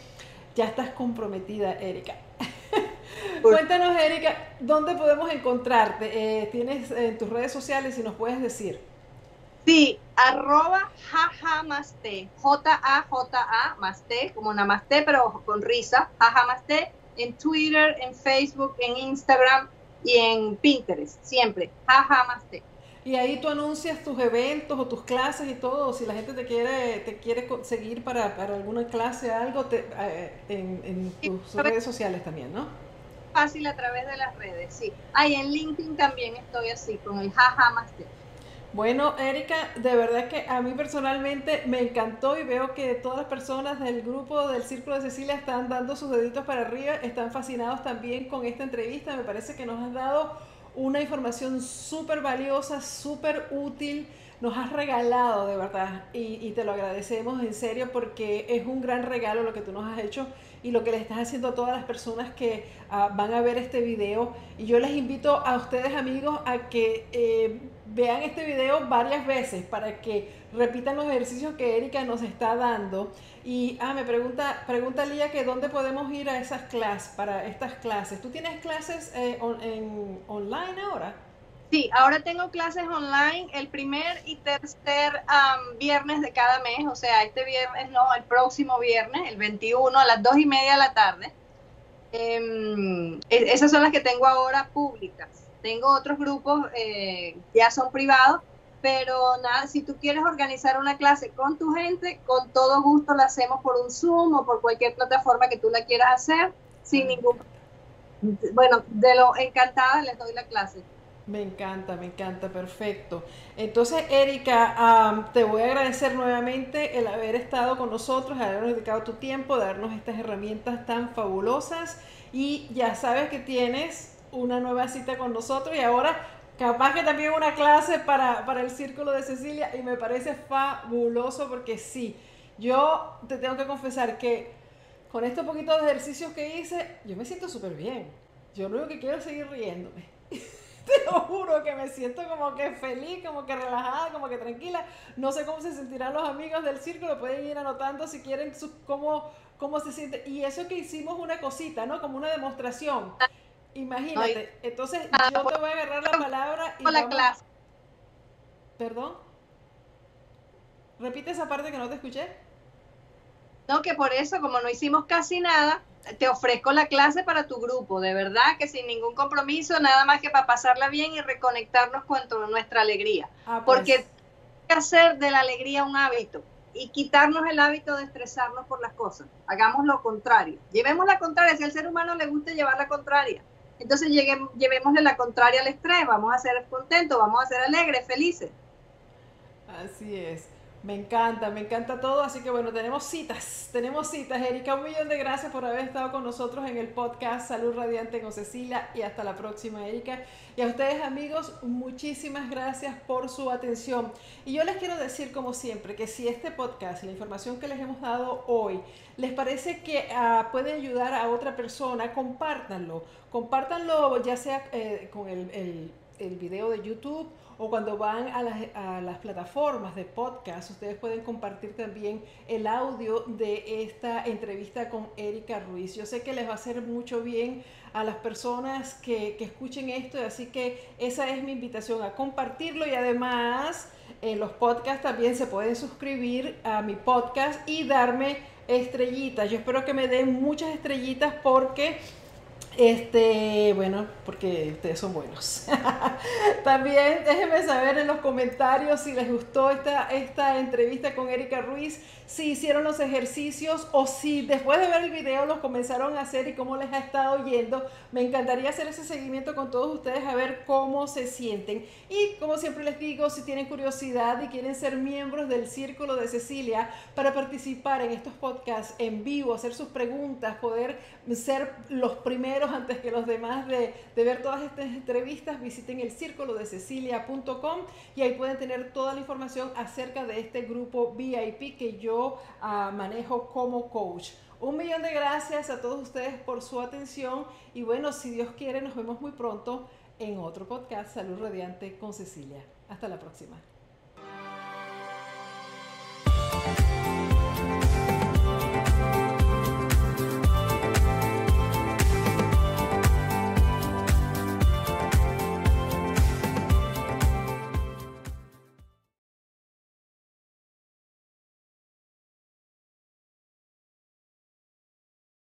ya estás comprometida, Erika. Cuéntanos, Erika, ¿dónde podemos encontrarte? Eh, ¿Tienes en tus redes sociales si nos puedes decir? Sí, arroba jajamaste, J-A-J-A, maste, como namaste, pero con risa, jajamaste, en Twitter, en Facebook, en Instagram y en Pinterest, siempre, jajamaste. Y ahí tú anuncias tus eventos o tus clases y todo. Si la gente te quiere te quiere seguir para, para alguna clase, algo te, eh, en, tus redes sociales también, ¿no? Fácil a través de las redes, sí. Ahí en LinkedIn también estoy así, con el jaja master. Bueno, Erika, de verdad que a mí personalmente me encantó y veo que todas las personas del grupo del Círculo de Cecilia están dando sus deditos para arriba, están fascinados también con esta entrevista. Me parece que nos has dado una información súper valiosa, súper útil. Nos has regalado de verdad y, te lo agradecemos en serio porque es un gran regalo lo que tú nos has hecho y lo que le estás haciendo a todas las personas que ah, van a ver este video. Y yo les invito a ustedes amigos a que eh, vean este video varias veces para que repitan los ejercicios que Erika nos está dando. Y ah, me pregunta, pregunta Lía que dónde podemos ir a esas clases, para estas clases. ¿Tú tienes clases eh, en, online ahora? Sí, ahora tengo clases online el primer y tercer viernes de cada mes, o sea, este viernes no, el próximo viernes, el 21 a las 2 y media de la tarde. Em, e, esas son las que tengo ahora públicas. Tengo otros grupos, eh, ya son privados, pero nada, si tú quieres organizar una clase con tu gente, con todo gusto la hacemos por un Zoom o por cualquier plataforma que tú la quieras hacer, sin ningún... Bueno, de lo encantada les doy la clase. Me encanta, me encanta, perfecto. Entonces, Erika, te voy a agradecer nuevamente el haber estado con nosotros, habernos dedicado tu tiempo, darnos estas herramientas tan fabulosas y ya sabes que tienes una nueva cita con nosotros y ahora capaz que también una clase para, para el Círculo de Cecilia y me parece fabuloso porque sí, yo te tengo que confesar que con estos poquitos ejercicios que hice, yo me siento súper bien. Yo lo único que quiero es seguir riéndome. te lo juro que me siento como que feliz, como que relajada, como que tranquila. No sé cómo se sentirán los amigos del círculo, pueden ir anotando si quieren cómo, cómo se siente. Y eso que hicimos una cosita, ¿no? Como una demostración. Imagínate, entonces ah, yo te voy a agarrar la palabra y la clase. ¿Perdón? Repite esa parte que no te escuché. No, que por eso, como no hicimos casi nada, te ofrezco la clase para tu grupo, de verdad que sin ningún compromiso, nada más que para pasarla bien y reconectarnos con nuestra alegría. Ah, pues. Porque hay que hacer de la alegría un hábito y quitarnos el hábito de estresarnos por las cosas. Hagamos lo contrario. Llevemos la contraria. Si al ser humano le gusta llevar la contraria, entonces lleguemos, llevémosle la contraria al estrés, vamos a ser contentos, vamos a ser alegres, felices. Así es. Me encanta, me encanta todo, así que bueno, tenemos citas, tenemos citas. Erika, un millón de gracias por haber estado con nosotros en el podcast Salud Radiante con Cecilia y hasta la próxima, Erika. Y a ustedes amigos, muchísimas gracias por su atención. Y yo les quiero decir como siempre que si este podcast, la información que les hemos dado hoy, les parece que uh, puede ayudar a otra persona, compártanlo, compártanlo ya sea eh, con el el video de YouTube o cuando van a las, plataformas de podcast, ustedes pueden compartir también el audio de esta entrevista con Erika Ruiz. Yo sé que les va a hacer mucho bien a las personas que, que escuchen esto, así que esa es mi invitación a compartirlo y además en los podcasts también se pueden suscribir a mi podcast y darme estrellitas. Yo espero que me den muchas estrellitas porque este, bueno, porque ustedes son buenos. También déjenme saber en los comentarios si les gustó esta, esta entrevista con Erika Ruiz, si hicieron los ejercicios o si después de ver el video los comenzaron a hacer y cómo les ha estado yendo. Me encantaría hacer ese seguimiento con todos ustedes a ver cómo se sienten. Y como siempre les digo, si tienen curiosidad y quieren ser miembros del Círculo de Cecilia para participar en estos podcasts en vivo, hacer sus preguntas, poder ser los primeros antes que los demás de, ver todas estas entrevistas, visiten el círculo de cecilia.com y ahí pueden tener toda la información acerca de este grupo VIP que yo uh, manejo como coach. Un millón de gracias a todos ustedes por su atención y bueno, si Dios quiere, nos vemos muy pronto en otro podcast Salud Radiante con Cecilia. Hasta la próxima.